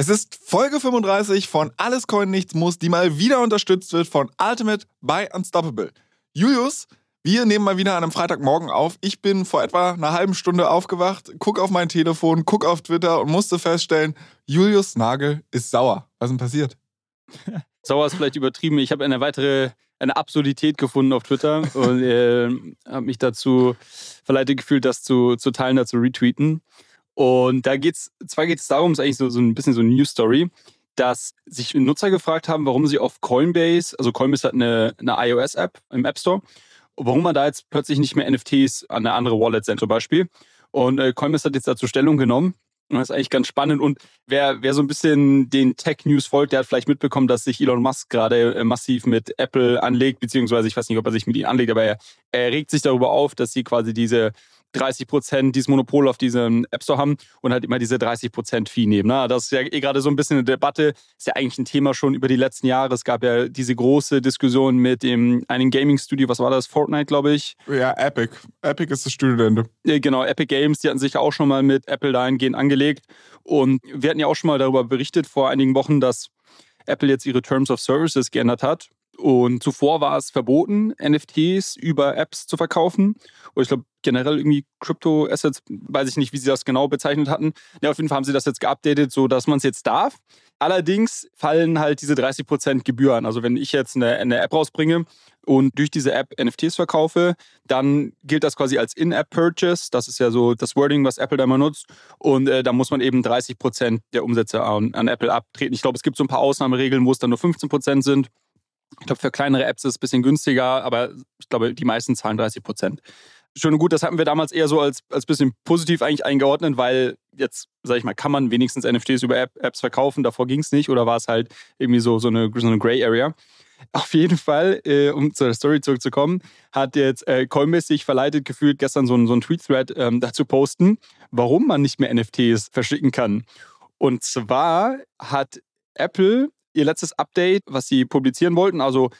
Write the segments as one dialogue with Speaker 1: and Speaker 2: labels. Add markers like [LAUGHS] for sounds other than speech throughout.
Speaker 1: Es ist Folge 35 von Alles Coin Nichts Muss, die mal wieder unterstützt wird von Ultimate by Unstoppable. Julius, wir nehmen mal wieder an einem Freitagmorgen auf. Ich bin vor etwa einer halben Stunde aufgewacht, guck auf mein Telefon, guck auf Twitter und musste feststellen, Julius Nagel ist sauer. Was ist denn passiert? [LAUGHS]
Speaker 2: sauer ist vielleicht übertrieben. Ich habe eine weitere eine Absurdität gefunden auf Twitter und äh, habe mich dazu verleitet gefühlt, das zu, zu teilen, dazu retweeten. Und da geht's, zwar geht es darum, es ist eigentlich so, so ein bisschen so eine News Story, dass sich Nutzer gefragt haben, warum sie auf Coinbase, also Coinbase hat eine, eine iOS-App im App Store, warum man da jetzt plötzlich nicht mehr NFTs an eine andere Wallet sendet zum Beispiel. Und äh, Coinbase hat jetzt dazu Stellung genommen. Und das ist eigentlich ganz spannend. Und wer, wer so ein bisschen den Tech-News folgt, der hat vielleicht mitbekommen, dass sich Elon Musk gerade äh, massiv mit Apple anlegt, beziehungsweise ich weiß nicht, ob er sich mit ihnen anlegt, aber er, er regt sich darüber auf, dass sie quasi diese 30 Prozent dieses Monopol auf diesem App Store haben und halt immer diese 30 Prozent Fee nehmen. Ne? Das ist ja eh gerade so ein bisschen eine Debatte, ist ja eigentlich ein Thema schon über die letzten Jahre. Es gab ja diese große Diskussion mit dem einen Gaming-Studio, was war das? Fortnite, glaube ich.
Speaker 1: Ja, Epic. Epic ist das Studio
Speaker 2: Genau, Epic Games, die hatten sich auch schon mal mit Apple dahingehend angelegt. Und wir hatten ja auch schon mal darüber berichtet vor einigen Wochen, dass Apple jetzt ihre Terms of Services geändert hat und zuvor war es verboten, NFTs über Apps zu verkaufen. Oder ich glaube, generell irgendwie Crypto-Assets, weiß ich nicht, wie sie das genau bezeichnet hatten. Ja, auf jeden Fall haben sie das jetzt geupdatet, so dass man es jetzt darf. Allerdings fallen halt diese 30% Gebühren. Also wenn ich jetzt eine, eine App rausbringe und durch diese App NFTs verkaufe, dann gilt das quasi als In-App-Purchase. Das ist ja so das Wording, was Apple da immer nutzt. Und äh, da muss man eben 30% der Umsätze an, an Apple abtreten. Ich glaube, es gibt so ein paar Ausnahmeregeln, wo es dann nur 15% sind. Ich glaube, für kleinere Apps ist es ein bisschen günstiger, aber ich glaube, die meisten zahlen 30 Prozent. Schön und gut, das hatten wir damals eher so als, als bisschen positiv eigentlich eingeordnet, weil jetzt, sag ich mal, kann man wenigstens NFTs über App, Apps verkaufen. Davor ging es nicht oder war es halt irgendwie so, so eine, so eine Gray Area. [LAUGHS] Auf jeden Fall, äh, um zur Story zurückzukommen, hat jetzt äh, Coinbase sich verleitet gefühlt, gestern so, ein, so einen Tweet-Thread ähm, dazu posten, warum man nicht mehr NFTs verschicken kann. Und zwar hat Apple ihr letztes Update, was sie publizieren wollten. Also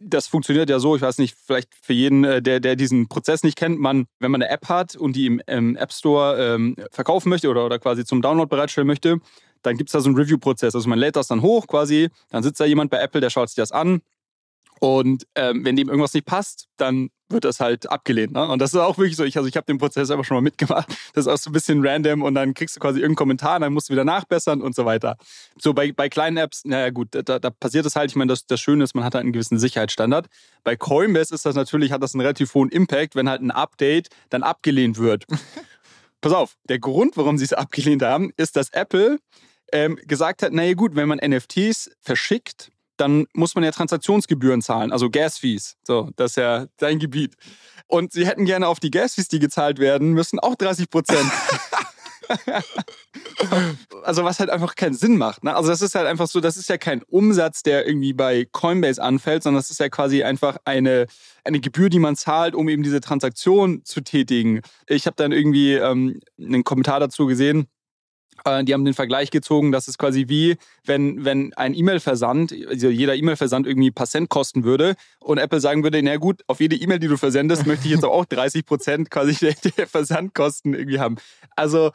Speaker 2: das funktioniert ja so, ich weiß nicht, vielleicht für jeden, äh, der, der diesen Prozess nicht kennt, man, wenn man eine App hat und die im, im App Store ähm, verkaufen möchte oder, oder quasi zum Download bereitstellen möchte, dann gibt es da so einen Review-Prozess. Also man lädt das dann hoch quasi, dann sitzt da jemand bei Apple, der schaut sich das an, und ähm, wenn dem irgendwas nicht passt, dann wird das halt abgelehnt. Ne? Und das ist auch wirklich so. Ich, also ich habe den Prozess einfach schon mal mitgemacht. [LAUGHS] Das ist auch so ein bisschen random und dann kriegst du quasi irgendeinen Kommentar und dann musst du wieder nachbessern und so weiter. So bei, bei kleinen Apps, naja gut, da, da passiert es halt. Ich meine, das, das Schöne ist, man hat halt einen gewissen Sicherheitsstandard. Bei Coinbase ist das natürlich, hat das einen relativ hohen Impact, wenn halt ein Update dann abgelehnt wird. [LAUGHS] Pass auf, der Grund, warum sie es abgelehnt haben, ist, dass Apple ähm, gesagt hat, naja gut, wenn man NFTs verschickt, dann muss man ja Transaktionsgebühren zahlen, also Gas-Fees. So, das ist ja dein Gebiet. Und sie hätten gerne auf die Gas-Fees, die gezahlt werden müssen, auch 30 Prozent. [LAUGHS] also was halt einfach keinen Sinn macht. Ne? Also das ist halt einfach so, das ist ja kein Umsatz, der irgendwie bei Coinbase anfällt, sondern das ist ja quasi einfach eine, eine Gebühr, die man zahlt, um eben diese Transaktion zu tätigen. Ich habe dann irgendwie ähm, einen Kommentar dazu gesehen, die haben den Vergleich gezogen, dass es quasi wie, wenn, wenn ein E-Mail-Versand, also jeder E-Mail-Versand irgendwie ein paar Cent kosten würde und Apple sagen würde, na gut, auf jede E-Mail, die du versendest, möchte ich jetzt auch 30 Prozent quasi der, der Versandkosten irgendwie haben. Also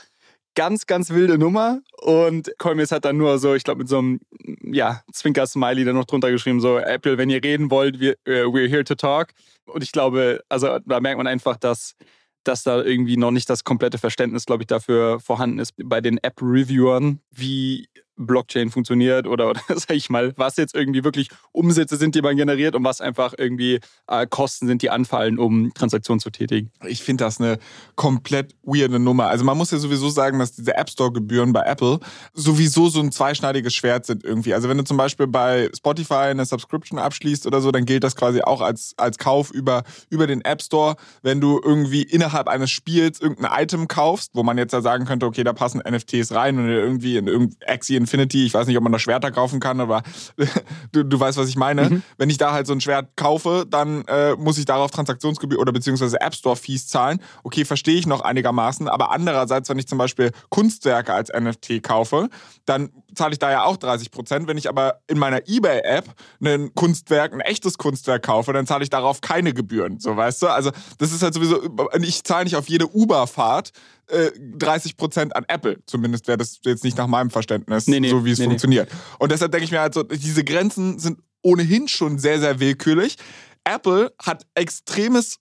Speaker 2: ganz, ganz wilde Nummer. Und Coinbase hat dann nur so, ich glaube, mit so einem ja, Zwinker-Smiley dann noch drunter geschrieben, so, Apple, wenn ihr reden wollt, wir, uh, we're here to talk. Und ich glaube, also da merkt man einfach, dass dass da irgendwie noch nicht das komplette Verständnis, glaube ich, dafür vorhanden ist bei den App-Reviewern, wie Blockchain funktioniert oder, [LAUGHS] oder sag ich mal, was jetzt irgendwie wirklich Umsätze sind, die man generiert und was einfach irgendwie äh, Kosten sind, die anfallen, um Transaktionen zu tätigen.
Speaker 1: Ich finde das eine komplett weirde Nummer. Also man muss ja sowieso sagen, dass diese App Store-Gebühren bei Apple sowieso so ein zweischneidiges Schwert sind irgendwie. Also wenn du zum Beispiel bei Spotify eine Subscription abschließt oder so, dann gilt das quasi auch als, als Kauf über, über den App Store. Wenn du irgendwie innerhalb eines Spiels irgendein Item kaufst, wo man jetzt ja sagen könnte, okay, da passen NFTs rein und irgendwie in irgendwie Axie Infinity, ich weiß nicht, ob man da Schwerter kaufen kann, aber [LAUGHS] du, du weißt, was ich meine. Mhm. Wenn ich da halt so ein Schwert kaufe, dann äh, muss ich darauf Transaktionsgebühr oder beziehungsweise App Store Fees zahlen. Okay, verstehe ich noch einigermaßen, aber andererseits, wenn ich zum Beispiel Kunstwerke als NFT kaufe, dann zahle ich da ja auch 30 Prozent. Wenn ich aber in meiner eBay-App ein Kunstwerk, ein echtes Kunstwerk kaufe, dann zahle ich darauf keine Gebühren. So, weißt du? Also, das ist halt sowieso, ich zahle nicht auf jede Uber-Fahrt äh, 30 Prozent an Apple. Zumindest wäre das jetzt nicht nach meinem Verständnis, nee, nee, so wie es nee, funktioniert. Und deshalb denke ich mir halt so, diese Grenzen sind ohnehin schon sehr, sehr willkürlich. Apple hat extremes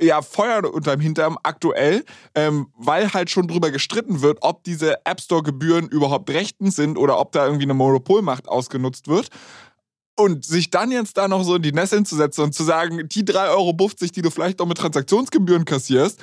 Speaker 1: ja, Feuer unterm Hintern aktuell, ähm, weil halt schon drüber gestritten wird, ob diese App Store-Gebühren überhaupt rechtens sind oder ob da irgendwie eine Monopolmacht ausgenutzt wird. Und sich dann jetzt da noch so in die Nesseln zu setzen und zu sagen, die 3,50 Euro, die du vielleicht auch mit Transaktionsgebühren kassierst,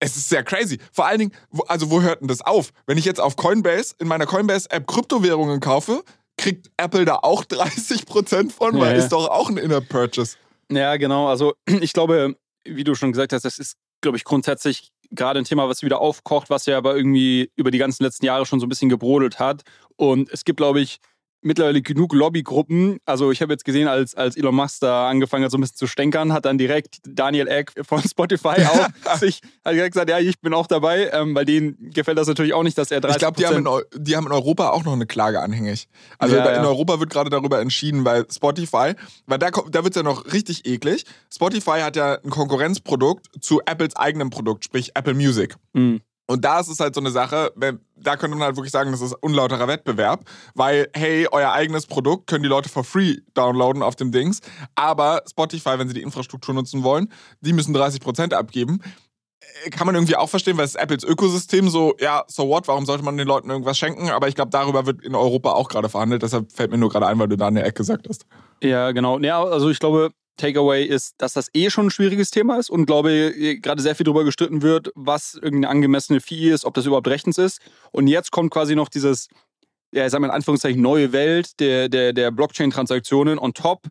Speaker 1: es ist sehr crazy. Vor allen Dingen, also wo hört denn das auf? Wenn ich jetzt auf Coinbase, in meiner Coinbase-App Kryptowährungen kaufe, kriegt Apple da auch [LAUGHS] 30% von, weil ja. ist doch auch ein Inner Purchase.
Speaker 2: Ja, genau. Also [CLEARS THROAT] ich glaube, wie du schon gesagt hast, das ist, glaube ich, grundsätzlich gerade ein Thema, was wieder aufkocht, was ja aber irgendwie über die ganzen letzten Jahre schon so ein bisschen gebrodelt hat. Und es gibt, glaube ich, mittlerweile genug Lobbygruppen. Also ich habe jetzt gesehen, als, als Elon Musk da angefangen hat, so ein bisschen zu stänkern, hat dann direkt Daniel Eck von [LAUGHS] Spotify auch sich hat direkt gesagt, ja, ich bin auch dabei, ähm, weil denen gefällt das natürlich auch nicht, dass er 30
Speaker 1: Ich glaube, die, haben in, die haben in Europa auch noch eine Klage anhängig. Also ja, in ja. Europa wird gerade darüber entschieden, weil Spotify, weil da, da wird es ja noch richtig eklig. Spotify hat ja ein Konkurrenzprodukt zu Apples eigenem Produkt, sprich Apple Music. Mhm. Und da ist es halt so eine Sache, da könnte man halt wirklich sagen, das ist unlauterer Wettbewerb, weil, hey, euer eigenes Produkt können die Leute for free downloaden auf dem Dings, aber Spotify, wenn sie die Infrastruktur nutzen wollen, die müssen 30% abgeben. Äh, kann man irgendwie auch verstehen, weil es Apples Ökosystem so, ja, so what, warum sollte man den Leuten irgendwas schenken? Aber ich glaube, darüber wird in Europa auch gerade verhandelt, deshalb fällt mir nur gerade ein, weil du da in der Ecke gesagt hast.
Speaker 2: Ja, genau. Ja, also ich glaube, Takeaway ist, dass das eh schon ein schwieriges Thema ist und glaube, gerade sehr viel darüber gestritten wird, was irgendeine angemessene Fee ist, ob das überhaupt rechtens ist. Und jetzt kommt quasi noch dieses, ja, ich sag mal in Anführungszeichen, neue Welt der, der, der Blockchain-Transaktionen on top,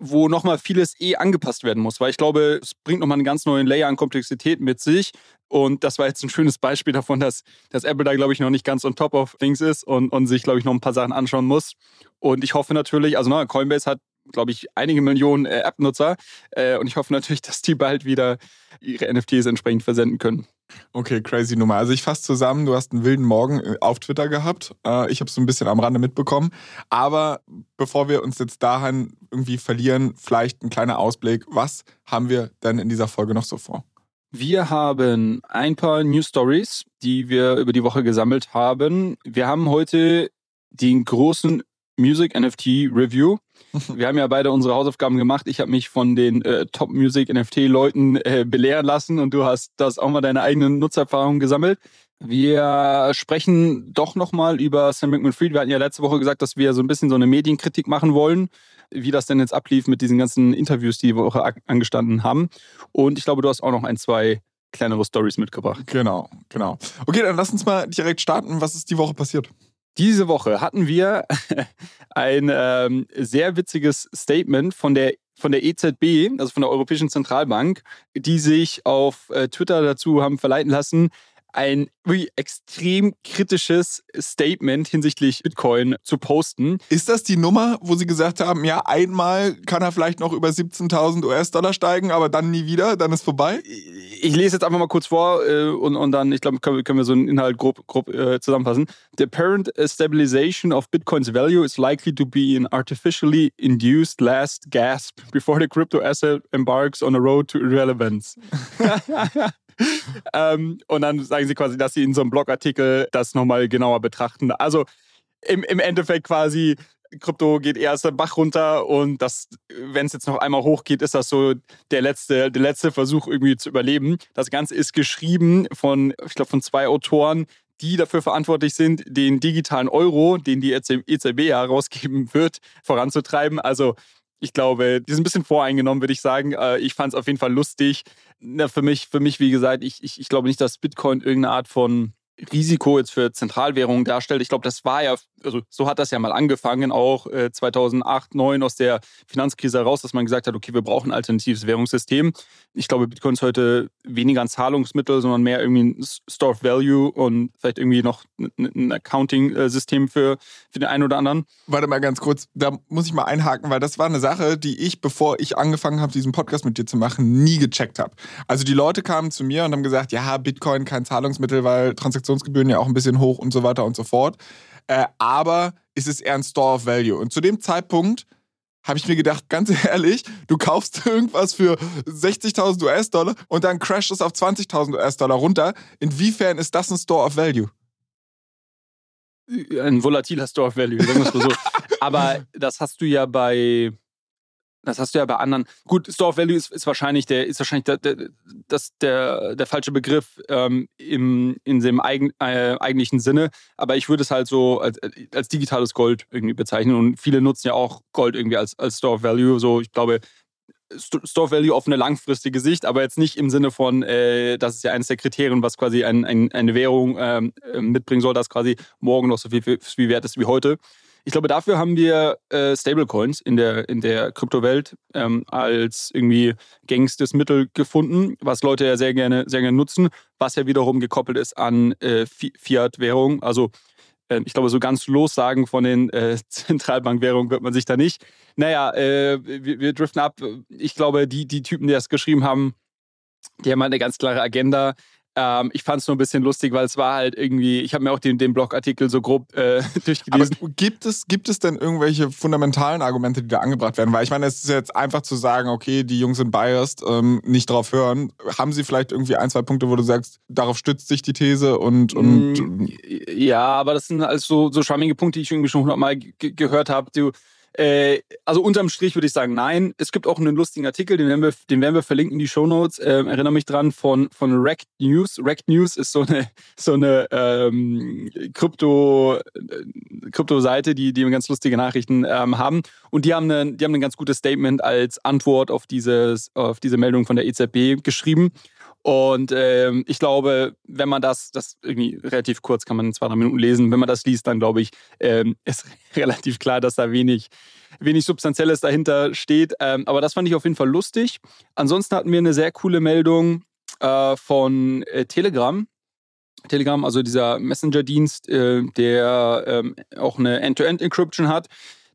Speaker 2: wo nochmal vieles eh angepasst werden muss. Weil ich glaube, es bringt nochmal einen ganz neuen Layer an Komplexität mit sich. Und das war jetzt ein schönes Beispiel davon, dass, dass Apple da, glaube ich, noch nicht ganz on top of things ist und, und sich, glaube ich, noch ein paar Sachen anschauen muss. Und ich hoffe natürlich, also ne, Coinbase hat glaube ich, einige Millionen äh, App-Nutzer. Äh, und ich hoffe natürlich, dass die bald wieder ihre NFTs entsprechend versenden können.
Speaker 1: Okay, crazy Nummer. Also ich fasse zusammen, du hast einen wilden Morgen äh, auf Twitter gehabt. Äh, ich habe es so ein bisschen am Rande mitbekommen. Aber bevor wir uns jetzt dahin irgendwie verlieren, vielleicht ein kleiner Ausblick. Was haben wir denn in dieser Folge noch so vor?
Speaker 2: Wir haben ein paar News Stories, die wir über die Woche gesammelt haben. Wir haben heute den großen Music NFT Review. [LAUGHS] Wir haben ja beide unsere Hausaufgaben gemacht. Ich habe mich von den äh, Top Music NFT Leuten äh, belehren lassen und du hast das auch mal deine eigenen Nutzererfahrungen gesammelt. Wir sprechen doch nochmal über Sam Bankman-Fried. Wir hatten ja letzte Woche gesagt, dass wir so ein bisschen so eine Medienkritik machen wollen, wie das denn jetzt ablief mit diesen ganzen Interviews, die die Woche angestanden haben. Und ich glaube, du hast auch noch ein, zwei kleinere Stories mitgebracht.
Speaker 1: Genau, genau. Okay, dann lass uns mal direkt starten. Was ist die Woche passiert?
Speaker 2: Diese Woche hatten wir [LAUGHS] ein ähm, sehr witziges Statement von der von der EZB, also von der Europäischen Zentralbank, die sich auf äh, Twitter dazu haben verleiten lassen, ein wirklich extrem kritisches Statement hinsichtlich Bitcoin zu posten.
Speaker 1: Ist das die Nummer, wo Sie gesagt haben, ja, einmal kann er vielleicht noch über 17.000 US-Dollar steigen, aber dann nie wieder, dann ist vorbei?
Speaker 2: Ich lese jetzt einfach mal kurz vor äh, und, und dann, ich glaube, können, können, wir so einen Inhalt grob, grob äh, zusammenfassen. The apparent stabilization of Bitcoin's value is likely to be an artificially induced last gasp before the crypto asset embarks on a road to irrelevance. [LAUGHS] [LAUGHS] ähm, und dann sagen sie quasi, dass sie in so einem Blogartikel das nochmal genauer betrachten. Also im, im Endeffekt quasi, Krypto geht erst den Bach runter und das, wenn es jetzt noch einmal hochgeht, ist das so der letzte, der letzte Versuch irgendwie zu überleben. Das Ganze ist geschrieben von, ich glaube, von zwei Autoren, die dafür verantwortlich sind, den digitalen Euro, den die EZB ja rausgeben wird, voranzutreiben. Also ich glaube, die sind ein bisschen voreingenommen, würde ich sagen. Äh, ich fand es auf jeden Fall lustig. Für mich, für mich, wie gesagt, ich, ich, ich glaube nicht, dass Bitcoin irgendeine Art von Risiko jetzt für Zentralwährungen darstellt. Ich glaube, das war ja, also so hat das ja mal angefangen, auch äh, 2008, 2009 aus der Finanzkrise heraus, dass man gesagt hat, okay, wir brauchen ein alternatives Währungssystem. Ich glaube, Bitcoin ist heute weniger ein Zahlungsmittel, sondern mehr irgendwie ein Store of Value und vielleicht irgendwie noch ein Accounting-System für, für den einen oder anderen.
Speaker 1: Warte mal ganz kurz, da muss ich mal einhaken, weil das war eine Sache, die ich, bevor ich angefangen habe, diesen Podcast mit dir zu machen, nie gecheckt habe. Also die Leute kamen zu mir und haben gesagt, ja, Bitcoin kein Zahlungsmittel, weil Transaktionsgebühren ja auch ein bisschen hoch und so weiter und so fort. Äh, aber ist es eher ein Store of Value. Und zu dem Zeitpunkt habe ich mir gedacht, [LAUGHS] ganz ehrlich, du kaufst [LAUGHS] irgendwas für 60.000 US-Dollar und dann crasht es auf 20.000 US-Dollar runter. Inwiefern ist das ein Store of Value?
Speaker 2: Ein volatiler Store of Value, sagen wir es mal so. [LAUGHS] Aber das hast du ja bei das hast du ja bei anderen. Gut, Store of Value ist, ist wahrscheinlich der, ist wahrscheinlich der, der, das, der, der falsche Begriff ähm, im, in dem eigen, äh, eigentlichen Sinne. Aber ich würde es halt so als, als digitales Gold irgendwie bezeichnen. Und viele nutzen ja auch Gold irgendwie als, als Store of Value. So, ich glaube, Store of Value auf eine langfristige Sicht, aber jetzt nicht im Sinne von, äh, das ist ja eines der Kriterien, was quasi ein, ein, eine Währung ähm, mitbringen soll, dass quasi morgen noch so viel, viel wert ist wie heute. Ich glaube, dafür haben wir äh, Stablecoins in der, in der Kryptowelt ähm, als irgendwie gängigstes Mittel gefunden, was Leute ja sehr gerne, sehr gerne nutzen, was ja wiederum gekoppelt ist an äh, Fiat-Währung. Also äh, ich glaube, so ganz lossagen von den äh, [LAUGHS] Zentralbankwährungen wird man sich da nicht. Naja, äh, wir, wir driften ab. Ich glaube, die, die Typen, die das geschrieben haben, die haben halt eine ganz klare Agenda. Ähm, ich fand es nur ein bisschen lustig, weil es war halt irgendwie, ich habe mir auch den, den Blogartikel so grob äh, [LAUGHS] durchgelesen.
Speaker 1: Aber gibt es, gibt es denn irgendwelche fundamentalen Argumente, die da angebracht werden? Weil ich meine, es ist jetzt einfach zu sagen, okay, die Jungs sind biased, ähm, nicht drauf hören. Haben sie vielleicht irgendwie ein, zwei Punkte, wo du sagst, darauf stützt sich die These und. und
Speaker 2: mm, ja, aber das sind alles so, so schwammige Punkte, die ich irgendwie schon hundertmal gehört habe. Du äh, also unterm Strich würde ich sagen, nein. Es gibt auch einen lustigen Artikel, den werden wir, den werden wir verlinken in die Show Notes. Ähm, erinnere mich dran von, von Rect News. Rect News ist so eine, [LAUGHS] so eine ähm, Krypto, äh, Krypto-Seite, die, die ganz lustige Nachrichten ähm, haben. Und die haben, eine, die haben ein ganz gutes Statement als Antwort auf, dieses, auf diese Meldung von der EZB geschrieben. Und ähm, ich glaube, wenn man das, das irgendwie relativ kurz kann man in zwei, drei Minuten lesen, wenn man das liest, dann glaube ich, ähm, [LAUGHS] ist relativ klar, dass da wenig, wenig Substanzielles dahinter steht. Ähm, aber das fand ich auf jeden Fall lustig. Ansonsten hatten wir eine sehr coole Meldung äh, von äh, Telegram. Telegram, also dieser Messenger-Dienst, äh, der ähm, auch eine End-to-End-Encryption hat.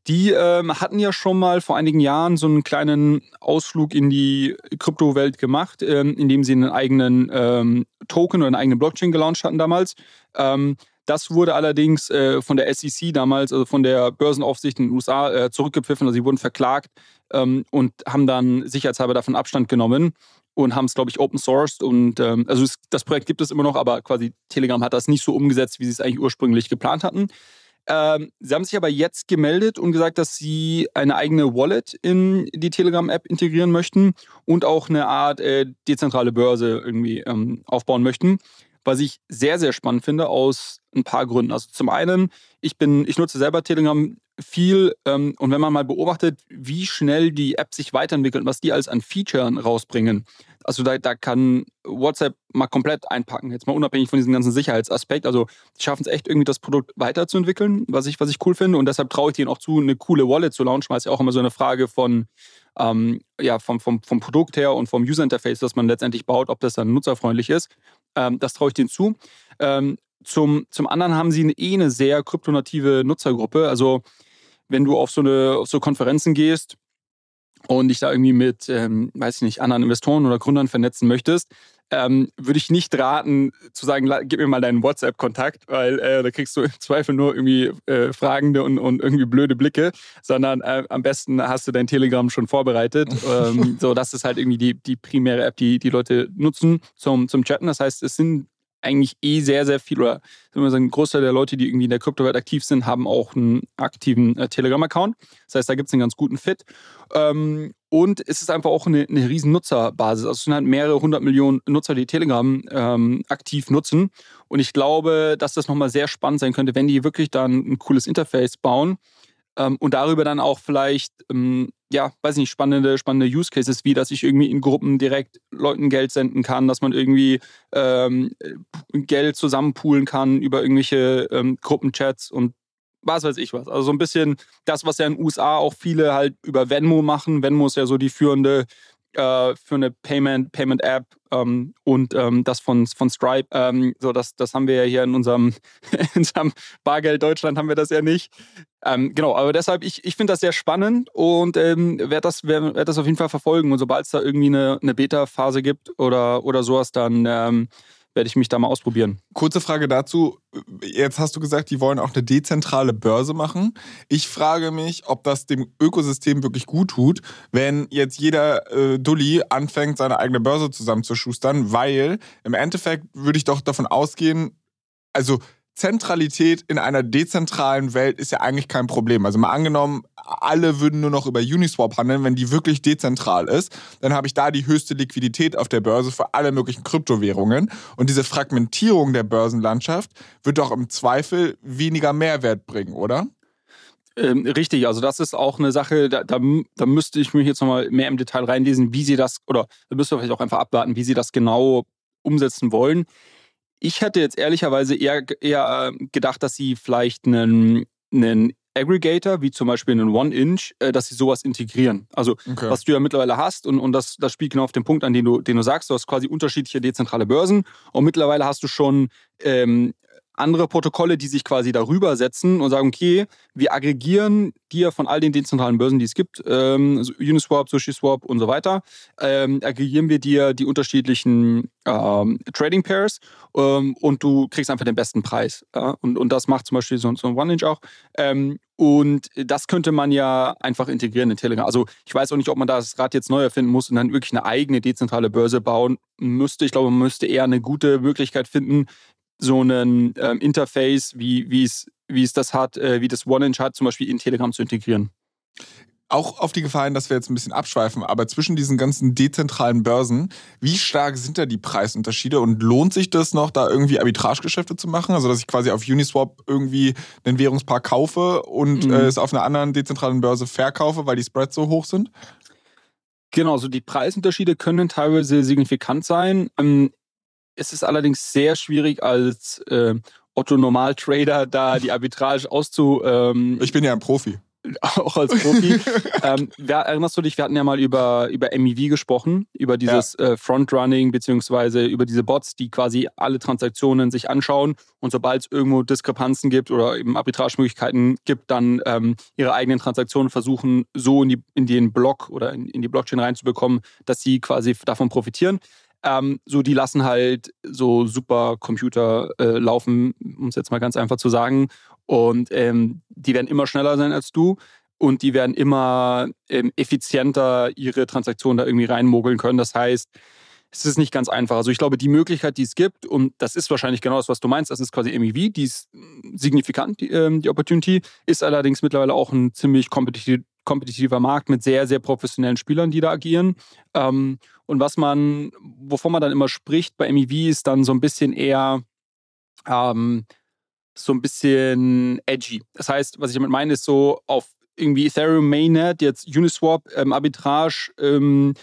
Speaker 2: Die ähm, hatten ja schon mal vor einigen Jahren so einen kleinen Ausflug in die Kryptowelt gemacht, ähm, indem sie einen eigenen ähm, Token oder eine eigene Blockchain gelauncht hatten damals. Ähm, das wurde allerdings äh, von der SEC damals, also von der Börsenaufsicht in den USA, äh, zurückgepfiffen. Also sie wurden verklagt ähm, und haben dann sicherheitshalber davon Abstand genommen und haben es, glaube ich, open sourced. Und ähm, also das Projekt gibt es immer noch, aber quasi Telegram hat das nicht so umgesetzt, wie sie es eigentlich ursprünglich geplant hatten. Ähm, sie haben sich aber jetzt gemeldet und gesagt, dass sie eine eigene Wallet in die Telegram-App integrieren möchten und auch eine Art äh, dezentrale Börse irgendwie ähm, aufbauen möchten. Was ich sehr, sehr spannend finde aus ein paar Gründen. Also zum einen, ich bin, ich nutze selber Telegram viel ähm, und wenn man mal beobachtet, wie schnell die App sich weiterentwickelt und was die als an Featuren rausbringen, also da, da kann WhatsApp mal komplett einpacken, jetzt mal unabhängig von diesem ganzen Sicherheitsaspekt. Also die schaffen es echt irgendwie, das Produkt weiterzuentwickeln, was ich, was ich cool finde. Und deshalb traue ich denen auch zu, eine coole Wallet zu launchen, weil es ja auch immer so eine Frage von, ähm, ja, vom, vom, vom Produkt her und vom User-Interface, das man letztendlich baut, ob das dann nutzerfreundlich ist. Ähm, das traue ich denen zu. Ähm, zum, zum anderen haben sie eh eine sehr kryptonative Nutzergruppe. Also wenn du auf so, eine, auf so Konferenzen gehst, und dich da irgendwie mit, ähm, weiß ich nicht, anderen Investoren oder Gründern vernetzen möchtest, ähm, würde ich nicht raten, zu sagen, gib mir mal deinen WhatsApp-Kontakt, weil äh, da kriegst du im Zweifel nur irgendwie äh, fragende und, und irgendwie blöde Blicke, sondern äh, am besten hast du dein Telegram schon vorbereitet. [LAUGHS] ähm, so, das ist halt irgendwie die, die primäre App, die die Leute nutzen zum, zum Chatten. Das heißt, es sind eigentlich eh sehr, sehr viel oder ein Großteil der Leute, die irgendwie in der Kryptowelt aktiv sind, haben auch einen aktiven äh, Telegram-Account. Das heißt, da gibt es einen ganz guten Fit. Ähm, und es ist einfach auch eine, eine riesen Nutzerbasis. Also es sind halt mehrere hundert Millionen Nutzer, die Telegram ähm, aktiv nutzen. Und ich glaube, dass das nochmal sehr spannend sein könnte, wenn die wirklich dann ein cooles Interface bauen ähm, und darüber dann auch vielleicht, ähm, ja, weiß nicht, spannende, spannende Use Cases, wie dass ich irgendwie in Gruppen direkt Leuten Geld senden kann, dass man irgendwie ähm, Geld zusammenpoolen kann über irgendwelche ähm, Gruppenchats und was weiß ich was. Also so ein bisschen das, was ja in den USA auch viele halt über Venmo machen. Venmo ist ja so die führende äh, für eine Payment, Payment App ähm, und ähm, das von, von Stripe. Ähm, so, das, das haben wir ja hier in unserem, [LAUGHS] in unserem Bargeld Deutschland haben wir das ja nicht. Ähm, genau, aber deshalb, ich, ich finde das sehr spannend und ähm, werde das, werd, werd das auf jeden Fall verfolgen. Und sobald es da irgendwie eine, eine Beta-Phase gibt oder, oder sowas, dann ähm, werde ich mich da mal ausprobieren.
Speaker 1: Kurze Frage dazu. Jetzt hast du gesagt, die wollen auch eine dezentrale Börse machen. Ich frage mich, ob das dem Ökosystem wirklich gut tut, wenn jetzt jeder äh, Dulli anfängt, seine eigene Börse zusammenzuschustern, weil im Endeffekt würde ich doch davon ausgehen, also Zentralität in einer dezentralen Welt ist ja eigentlich kein Problem. Also mal angenommen, alle würden nur noch über Uniswap handeln, wenn die wirklich dezentral ist, dann habe ich da die höchste Liquidität auf der Börse für alle möglichen Kryptowährungen. Und diese Fragmentierung der Börsenlandschaft wird doch im Zweifel weniger Mehrwert bringen, oder?
Speaker 2: Ähm, richtig, also das ist auch eine Sache, da, da, da müsste ich mich jetzt nochmal mehr im Detail reinlesen, wie sie das, oder da müsste vielleicht auch einfach abwarten, wie sie das genau umsetzen wollen. Ich hätte jetzt ehrlicherweise eher, eher äh, gedacht, dass sie vielleicht einen, einen Aggregator, wie zum Beispiel einen One-Inch, äh, dass sie sowas integrieren. Also okay. was du ja mittlerweile hast und, und das, das spielt genau auf den Punkt an, den du, den du sagst, du hast quasi unterschiedliche dezentrale Börsen und mittlerweile hast du schon ähm, andere Protokolle, die sich quasi darüber setzen und sagen, okay, wir aggregieren dir von all den dezentralen Börsen, die es gibt, ähm, Uniswap, SushiSwap und so weiter, ähm, aggregieren wir dir die unterschiedlichen ähm, Trading Pairs ähm, und du kriegst einfach den besten Preis. Ja? Und, und das macht zum Beispiel so, so ein One-Inch auch. Ähm, und das könnte man ja einfach integrieren in Telegram. Also ich weiß auch nicht, ob man das Rad jetzt neu erfinden muss und dann wirklich eine eigene dezentrale Börse bauen müsste. Ich glaube, man müsste eher eine gute Möglichkeit finden, so ein ähm, Interface, wie, wie, es, wie es das hat, äh, wie das One-Inch hat, zum Beispiel in Telegram zu integrieren.
Speaker 1: Auch auf die Gefahr dass wir jetzt ein bisschen abschweifen, aber zwischen diesen ganzen dezentralen Börsen, wie stark sind da die Preisunterschiede und lohnt sich das noch, da irgendwie Arbitragegeschäfte zu machen? Also, dass ich quasi auf Uniswap irgendwie einen Währungspaar kaufe und mhm. äh, es auf einer anderen dezentralen Börse verkaufe, weil die Spreads so hoch sind?
Speaker 2: Genau, also die Preisunterschiede können teilweise signifikant sein. Es ist allerdings sehr schwierig als äh, Otto Normaltrader da die Arbitrage auszu. Ähm,
Speaker 1: ich bin ja ein Profi. [LAUGHS]
Speaker 2: Auch als Profi. [LAUGHS] ähm, wer, erinnerst du dich, wir hatten ja mal über, über MEV gesprochen, über dieses ja. äh, Frontrunning, beziehungsweise über diese Bots, die quasi alle Transaktionen sich anschauen und sobald es irgendwo Diskrepanzen gibt oder eben Arbitragemöglichkeiten gibt, dann ähm, ihre eigenen Transaktionen versuchen, so in, die, in den Block oder in, in die Blockchain reinzubekommen, dass sie quasi davon profitieren. Ähm, so, die lassen halt so Supercomputer äh, laufen, um es jetzt mal ganz einfach zu sagen. Und ähm, die werden immer schneller sein als du und die werden immer ähm, effizienter ihre Transaktionen da irgendwie reinmogeln können. Das heißt, es ist nicht ganz einfach. Also ich glaube, die Möglichkeit, die es gibt, und das ist wahrscheinlich genau das, was du meinst, das ist quasi MEV, die ist signifikant, die, ähm, die Opportunity, ist allerdings mittlerweile auch ein ziemlich kompetitiv, kompetitiver Markt mit sehr, sehr professionellen Spielern, die da agieren. Ähm, und was man, wovon man dann immer spricht bei MEV, ist dann so ein bisschen eher ähm, so ein bisschen edgy. Das heißt, was ich damit meine, ist so auf irgendwie Ethereum Mainnet, jetzt Uniswap, ähm, Arbitrage ähm,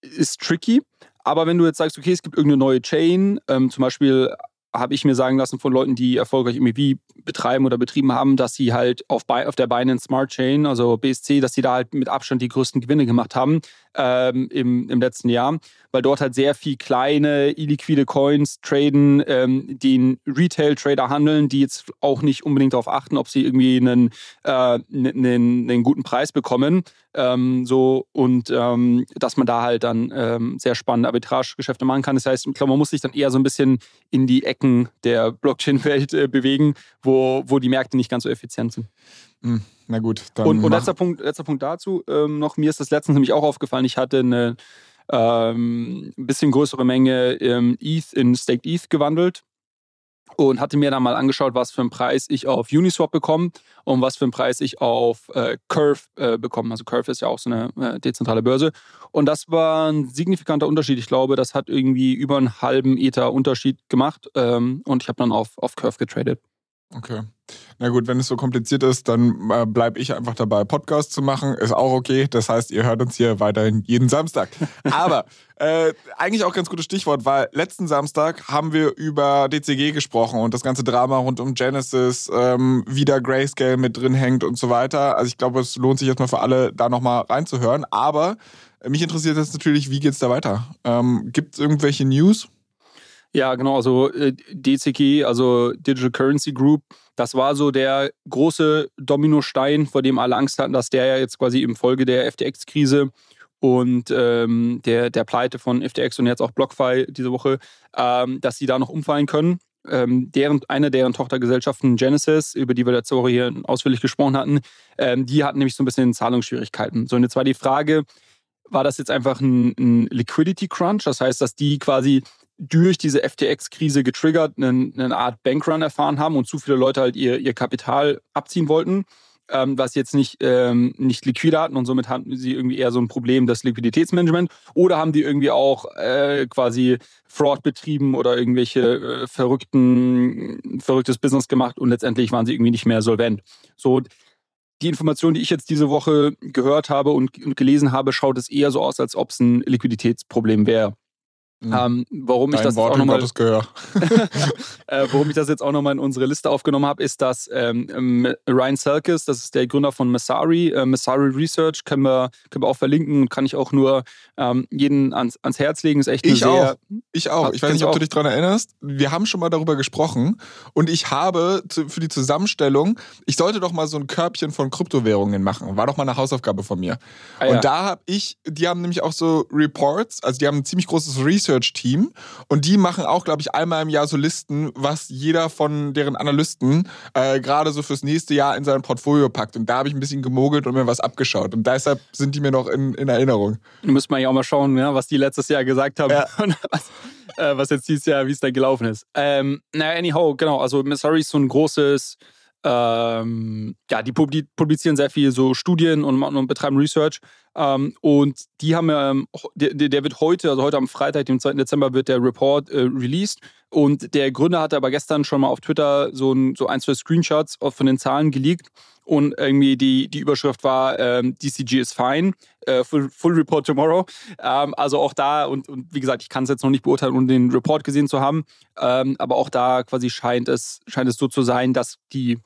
Speaker 2: ist tricky. Aber wenn du jetzt sagst, okay, es gibt irgendeine neue Chain, ähm, zum Beispiel habe ich mir sagen lassen von Leuten, die erfolgreich MEV betreiben oder betrieben haben, dass sie halt auf, auf der Binance Smart Chain, also BSC, dass sie da halt mit Abstand die größten Gewinne gemacht haben ähm, im, im letzten Jahr, weil dort halt sehr viel kleine, illiquide Coins traden, ähm, die Retail-Trader handeln, die jetzt auch nicht unbedingt darauf achten, ob sie irgendwie einen, äh, einen, einen guten Preis bekommen. Ähm, so und ähm, dass man da halt dann ähm, sehr spannende Arbitragegeschäfte machen kann. Das heißt, ich glaube, man muss sich dann eher so ein bisschen in die Ecken der Blockchain-Welt äh, bewegen, wo, wo die Märkte nicht ganz so effizient sind.
Speaker 1: Hm, na gut.
Speaker 2: Dann und, und letzter, Punkt, letzter Punkt dazu ähm, noch, mir ist das letztens nämlich auch aufgefallen, ich hatte eine ähm, bisschen größere Menge ähm, ETH in Staked ETH gewandelt. und hatte mir dann mal angeschaut, was für einen Preis ich auf Uniswap bekomme und was für einen Preis ich auf äh, Curve äh, bekomme. Also Curve ist ja auch so eine äh, dezentrale Börse. Und das war ein signifikanter Unterschied. Ich glaube, das hat irgendwie über einen halben Ether Unterschied gemacht. Ähm, und ich habe dann auf, auf Curve getradet.
Speaker 1: Okay. Na gut, wenn es so kompliziert ist, dann äh, bleibe ich einfach dabei, Podcast zu machen. Ist auch okay. Das heißt, ihr hört uns hier weiterhin jeden Samstag. [LAUGHS] Aber äh, eigentlich auch ganz gutes Stichwort, weil letzten Samstag haben wir über DCG gesprochen und das ganze Drama rund um Genesis, ähm, wie da Grayscale mit drin hängt und so weiter. Also ich glaube, es lohnt sich jetzt mal für alle, da nochmal reinzuhören. Aber mich interessiert jetzt natürlich, wie geht's da weiter? Ähm, Gibt es irgendwelche News?
Speaker 2: Ja, genau. Also äh, DCG, also Digital Currency Group, das war so der große Dominostein, vor dem alle Angst hatten, dass der ja jetzt quasi im Folge der FTX-Krise und ähm, der, der Pleite von FTX und jetzt auch BlockFi diese Woche, ähm, dass sie da noch umfallen können. Ähm, deren, eine deren Tochtergesellschaften, Genesis, über die wir letzte Woche hier ausführlich gesprochen hatten, ähm, die hatten nämlich so ein bisschen Zahlungsschwierigkeiten. So, und jetzt war die Frage, war das jetzt einfach ein, ein Liquidity Crunch? Das heißt, dass die quasi durch diese FTX-Krise getriggert eine, eine, Art Bankrun erfahren haben und zu viele Leute halt ihr, ihr Kapital abziehen wollten, ähm, was jetzt nicht, ähm, nicht liquide hatten und somit hatten sie irgendwie eher so ein Problem, das Liquiditätsmanagement. Oder haben die irgendwie auch äh, quasi Fraud betrieben oder irgendwelche äh, verrückten, verrücktes Business gemacht und letztendlich waren sie irgendwie nicht mehr solvent. So, die Information, die ich jetzt diese Woche gehört habe und, und gelesen habe, schaut es eher so aus, als ob es ein Liquiditätsproblem wäre. Mhm. Ähm, warum ich das
Speaker 1: Wort
Speaker 2: auch nochmal, [LAUGHS]
Speaker 1: äh,
Speaker 2: warum ich das jetzt auch nochmal in unsere Liste aufgenommen habe, ist, dass ähm, ähm, Ryan Selkis, das ist der Gründer von Messari, äh, Messari Research, können wir, können wir auch verlinken, kann ich auch nur ähm, jeden ans, ans Herz legen. Ist echt
Speaker 1: ich
Speaker 2: sehr,
Speaker 1: auch. Ich auch. Ich weiß nicht, ob du dich daran erinnerst. Wir haben schon mal darüber gesprochen und ich habe zu, für die Zusammenstellung, ich sollte doch mal so ein Körbchen von Kryptowährungen machen. War doch mal eine Hausaufgabe von mir. Ah, und ja. da habe ich, die haben nämlich auch so Reports, also die haben ein ziemlich großes Research Research-Team und die machen auch, glaube ich, einmal im Jahr so Listen, was jeder von deren Analysten äh, gerade so fürs nächste Jahr in sein Portfolio packt. Und da habe ich ein bisschen gemogelt und mir was abgeschaut. Und deshalb sind die mir noch in, in Erinnerung.
Speaker 2: Da müsste man ja auch mal schauen, ja, was die letztes Jahr gesagt haben ja. [LAUGHS] und was, äh, was, jetzt dieses Jahr, wie es da gelaufen ist. Ähm, naja, anyhow, genau. Also Missouri ist so ein großes ähm, ja, die publizieren sehr viel so Studien und, und betreiben Research. Ähm, und die haben, ähm, der, der, wird heute, also heute am Freitag, dem 2. Dezember, wird der Report äh, released. Und der Gründer hatte aber gestern schon mal auf Twitter so ein, so ein zwei Screenshots von den Zahlen geleakt. Und irgendwie die, die Überschrift war, ähm, DCG is fine, äh, full, full, Report tomorrow. Ähm, also auch da, und, und, wie gesagt, ich kann es jetzt noch nicht beurteilen, um den Report gesehen zu haben. Ähm, aber auch da quasi scheint es, scheint es so zu sein, dass die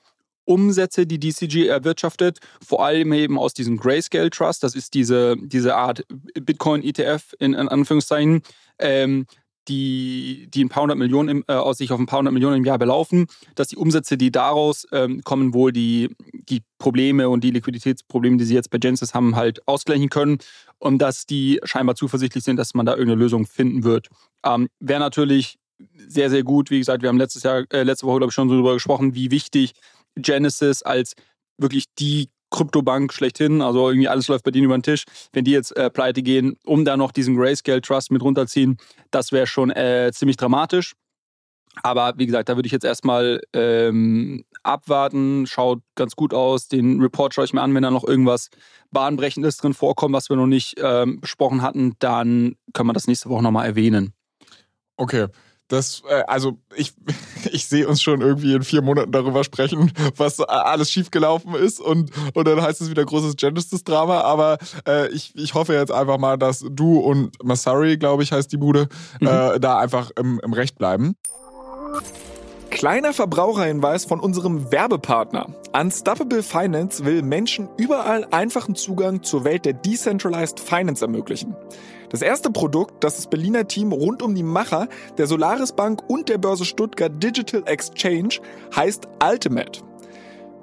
Speaker 2: Umsätze, die DCG erwirtschaftet, vor allem eben aus diesem Grayscale Trust, das ist diese, diese Art Bitcoin-ETF in, in, Anführungszeichen, ähm, die, die ein paar hundert Millionen im, äh, aus sich auf ein paar hundert Millionen im Jahr belaufen, dass die Umsätze, die daraus ähm, kommen, wohl die, die Probleme und die Liquiditätsprobleme, die sie jetzt bei Genesis haben, halt ausgleichen können und dass die scheinbar zuversichtlich sind, dass man da irgendeine Lösung finden wird. Ähm, Wäre natürlich sehr, sehr gut. Wie gesagt, wir haben letztes Jahr, äh, letzte Woche, glaube ich, schon darüber gesprochen, wie wichtig Genesis als wirklich die Kryptobank schlechthin, also irgendwie alles läuft bei denen über den Tisch. Wenn die jetzt äh, pleite gehen, um da noch diesen Grayscale Trust mit runterziehen, das wäre schon äh, ziemlich dramatisch. Aber wie gesagt, da würde ich jetzt erstmal ähm, abwarten. Schaut ganz gut aus. Den Report schaue ich mir an. Wenn da noch irgendwas Bahnbrechendes drin vorkommt, was wir noch nicht ähm, besprochen hatten, dann können wir das nächste Woche nochmal erwähnen.
Speaker 1: Okay. Das, äh, also ich, [LAUGHS] ich sehe uns schon irgendwie in vier Monaten darüber sprechen, was alles schiefgelaufen ist und, und dann heißt es wieder großes Genesis-Drama. Aber äh, ich, ich hoffe jetzt einfach mal, dass du und Masari, glaube ich, heißt die Bude, mhm. äh, da einfach im, im Recht bleiben. Kleiner Verbraucherhinweis von unserem Werbepartner. Unstoppable Finance will Menschen überall einfachen Zugang zur Welt der Decentralized Finance ermöglichen. Das erste Produkt, das das Berliner Team rund um die Macher der Solaris Bank und der Börse Stuttgart Digital Exchange heißt Ultimate.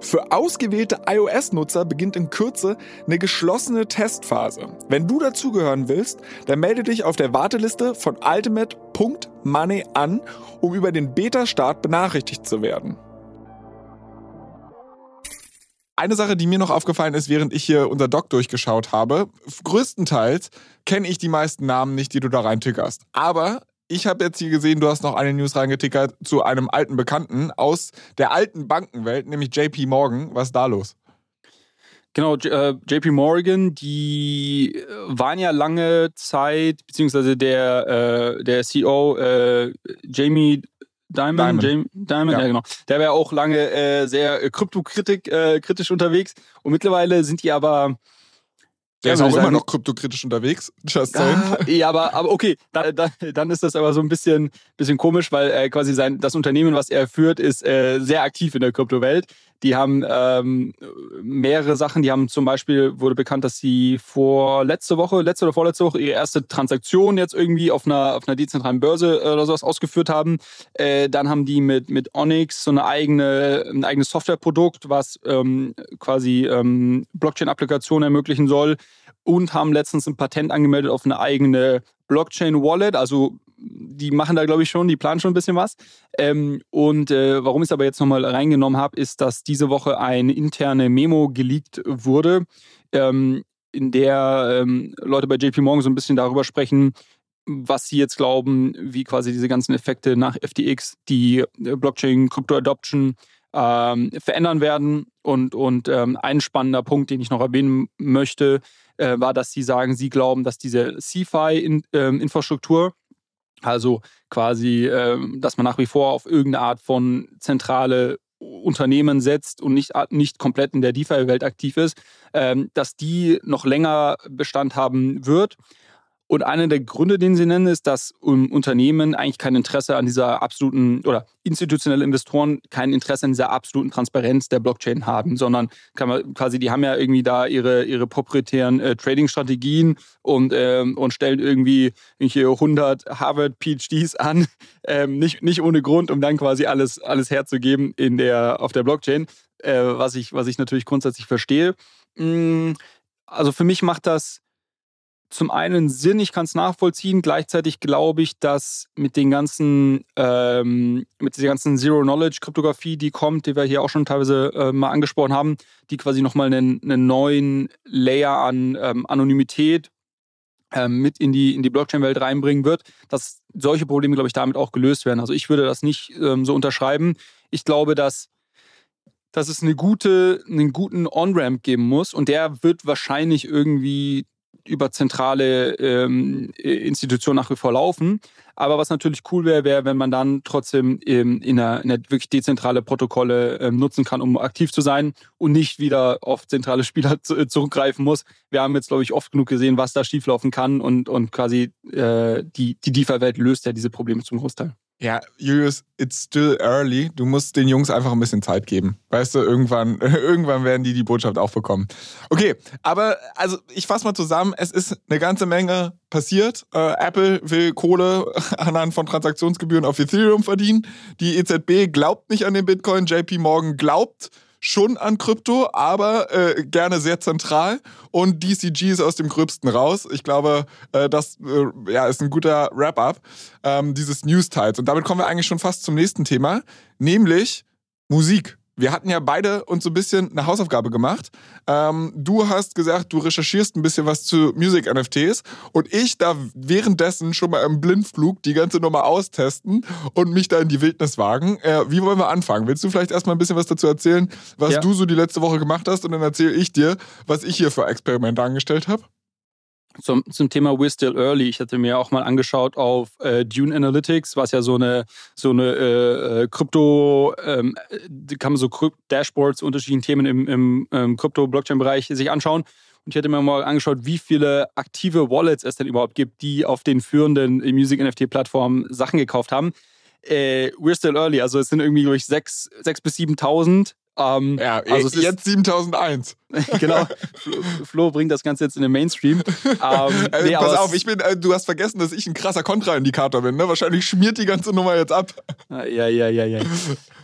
Speaker 1: Für ausgewählte iOS-Nutzer beginnt in Kürze eine geschlossene Testphase. Wenn du dazugehören willst, dann melde dich auf der Warteliste von ultimate.money an, um über den Beta-Start benachrichtigt zu werden. Eine Sache, die mir noch aufgefallen ist, während ich hier unser Doc durchgeschaut habe, größtenteils kenne ich die meisten Namen nicht, die du da reintickerst. Aber ich habe jetzt hier gesehen, du hast noch eine News reingetickert zu einem alten Bekannten aus der alten Bankenwelt, nämlich JP Morgan. Was ist da los?
Speaker 2: Genau, JP äh, Morgan, die äh, waren ja lange Zeit, beziehungsweise der, äh, der CEO äh, Jamie Diamond, Diamond, James, Diamond ja. ja. genau. Der war auch lange äh, sehr kryptokritisch äh, kritisch unterwegs und mittlerweile sind die aber
Speaker 1: der ist auch immer noch kryptokritisch unterwegs. [LAUGHS] Just
Speaker 2: ah, ja, aber, aber okay, dann, dann, dann ist das aber so ein bisschen, bisschen komisch, weil äh, quasi sein, das Unternehmen, was er führt, ist äh, sehr aktiv in der Kryptowelt. Die haben ähm, mehrere Sachen. Die haben zum Beispiel, wurde bekannt, dass sie vor letzte Woche, letzte oder vorletzte Woche ihre erste Transaktion jetzt irgendwie auf einer, auf einer dezentralen Börse äh, oder sowas ausgeführt haben. Äh, dann haben die mit, mit Onyx so eine eigene, ein eigenes Softwareprodukt, was ähm, quasi ähm, Blockchain-Applikationen ermöglichen soll und haben letztens ein Patent angemeldet auf eine eigene Blockchain-Wallet, also die machen da, glaube ich, schon, die planen schon ein bisschen was. Ähm, und äh, warum ich es aber jetzt nochmal reingenommen habe, ist, dass diese Woche eine interne Memo geleakt wurde, ähm, in der ähm, Leute bei JP Morgan so ein bisschen darüber sprechen, was sie jetzt glauben, wie quasi diese ganzen Effekte nach FTX die äh, Blockchain-Crypto-Adoption ähm, verändern werden. Und, und ähm, ein spannender Punkt, den ich noch erwähnen möchte, äh, war, dass sie sagen, sie glauben, dass diese CFI-Infrastruktur, also quasi, ähm, dass man nach wie vor auf irgendeine Art von zentrale Unternehmen setzt und nicht, nicht komplett in der DeFi-Welt aktiv ist, ähm, dass die noch länger Bestand haben wird und einer der Gründe, den sie nennen, ist, dass Unternehmen eigentlich kein Interesse an dieser absoluten oder institutionelle Investoren kein Interesse an dieser absoluten Transparenz der Blockchain haben, sondern man quasi, die haben ja irgendwie da ihre, ihre proprietären äh, Trading-Strategien und, ähm, und stellen irgendwie 100 Harvard-PhDs an, [LAUGHS] ähm, nicht, nicht ohne Grund, um dann quasi alles, alles herzugeben in der, auf der Blockchain, äh, was, ich, was ich natürlich grundsätzlich verstehe. Mm, also für mich macht das zum einen Sinn, ich kann es nachvollziehen. Gleichzeitig glaube ich, dass mit den ganzen, ähm, mit dieser ganzen Zero-Knowledge-Kryptographie, die kommt, die wir hier auch schon teilweise äh, mal angesprochen haben, die quasi nochmal einen, einen neuen Layer an ähm, Anonymität ähm, mit in die, in die Blockchain-Welt reinbringen wird, dass solche Probleme, glaube ich, damit auch gelöst werden. Also ich würde das nicht ähm, so unterschreiben. Ich glaube, dass dass es eine gute, einen guten On-Ramp geben muss und der wird wahrscheinlich irgendwie über zentrale ähm, Institutionen nach wie vor laufen. Aber was natürlich cool wäre, wäre, wenn man dann trotzdem ähm, in, einer, in einer wirklich dezentrale Protokolle ähm, nutzen kann, um aktiv zu sein und nicht wieder auf zentrale Spieler zu, äh, zurückgreifen muss. Wir haben jetzt, glaube ich, oft genug gesehen, was da schieflaufen kann und, und quasi äh, die, die DeFi-Welt löst ja diese Probleme zum Großteil.
Speaker 1: Ja, Julius, it's still early. Du musst den Jungs einfach ein bisschen Zeit geben. Weißt du, irgendwann, [LAUGHS] irgendwann werden die die Botschaft auch bekommen. Okay, aber also ich fasse mal zusammen. Es ist eine ganze Menge passiert. Äh, Apple will Kohle [LAUGHS] anhand von Transaktionsgebühren auf Ethereum verdienen. Die EZB glaubt nicht an den Bitcoin. JP Morgan glaubt schon an Krypto, aber äh, gerne sehr zentral. Und DCG ist aus dem Gröbsten raus. Ich glaube, äh, das äh, ja, ist ein guter Wrap-up ähm, dieses News-Teils. Und damit kommen wir eigentlich schon fast zum nächsten Thema, nämlich Musik wir hatten ja beide uns so ein bisschen eine Hausaufgabe gemacht. Ähm, du hast gesagt, du recherchierst ein bisschen was zu Music-NFTs und ich darf währenddessen schon mal im Blindflug die ganze Nummer austesten und mich da in die Wildnis wagen. Äh, wie wollen wir anfangen? Willst du vielleicht erstmal ein bisschen was dazu erzählen, was ja. du so die letzte Woche gemacht hast und dann erzähle ich dir, was ich hier für Experimente angestellt habe?
Speaker 2: Zum, zum Thema We're Still Early. Ich hatte mir auch mal angeschaut auf äh, Dune Analytics, was ja so eine so eine äh, äh Krypto, ähm, kann man so Dashboards unterschiedlichen Themen im, im, im Krypto-Blockchain-Bereich sich anschauen. Und ich hatte mir mal angeschaut, wie viele aktive Wallets es denn überhaupt gibt, die auf den führenden Music-NFT-Plattformen Sachen gekauft haben. Äh, we're still early, also es sind irgendwie durch 6.000 bis 7.000
Speaker 1: ähm, ja, also es jetzt 7001. [LAUGHS]
Speaker 2: genau. Flo, Flo, bringt das Ganze jetzt in den Mainstream.
Speaker 1: Ähm, [LAUGHS] nee, pass auf, ich bin, äh, du hast vergessen, dass ich ein krasser Kontraindikator bin. Ne? Wahrscheinlich schmiert die ganze Nummer jetzt ab. [LAUGHS]
Speaker 2: Ja, ja, ja, ja.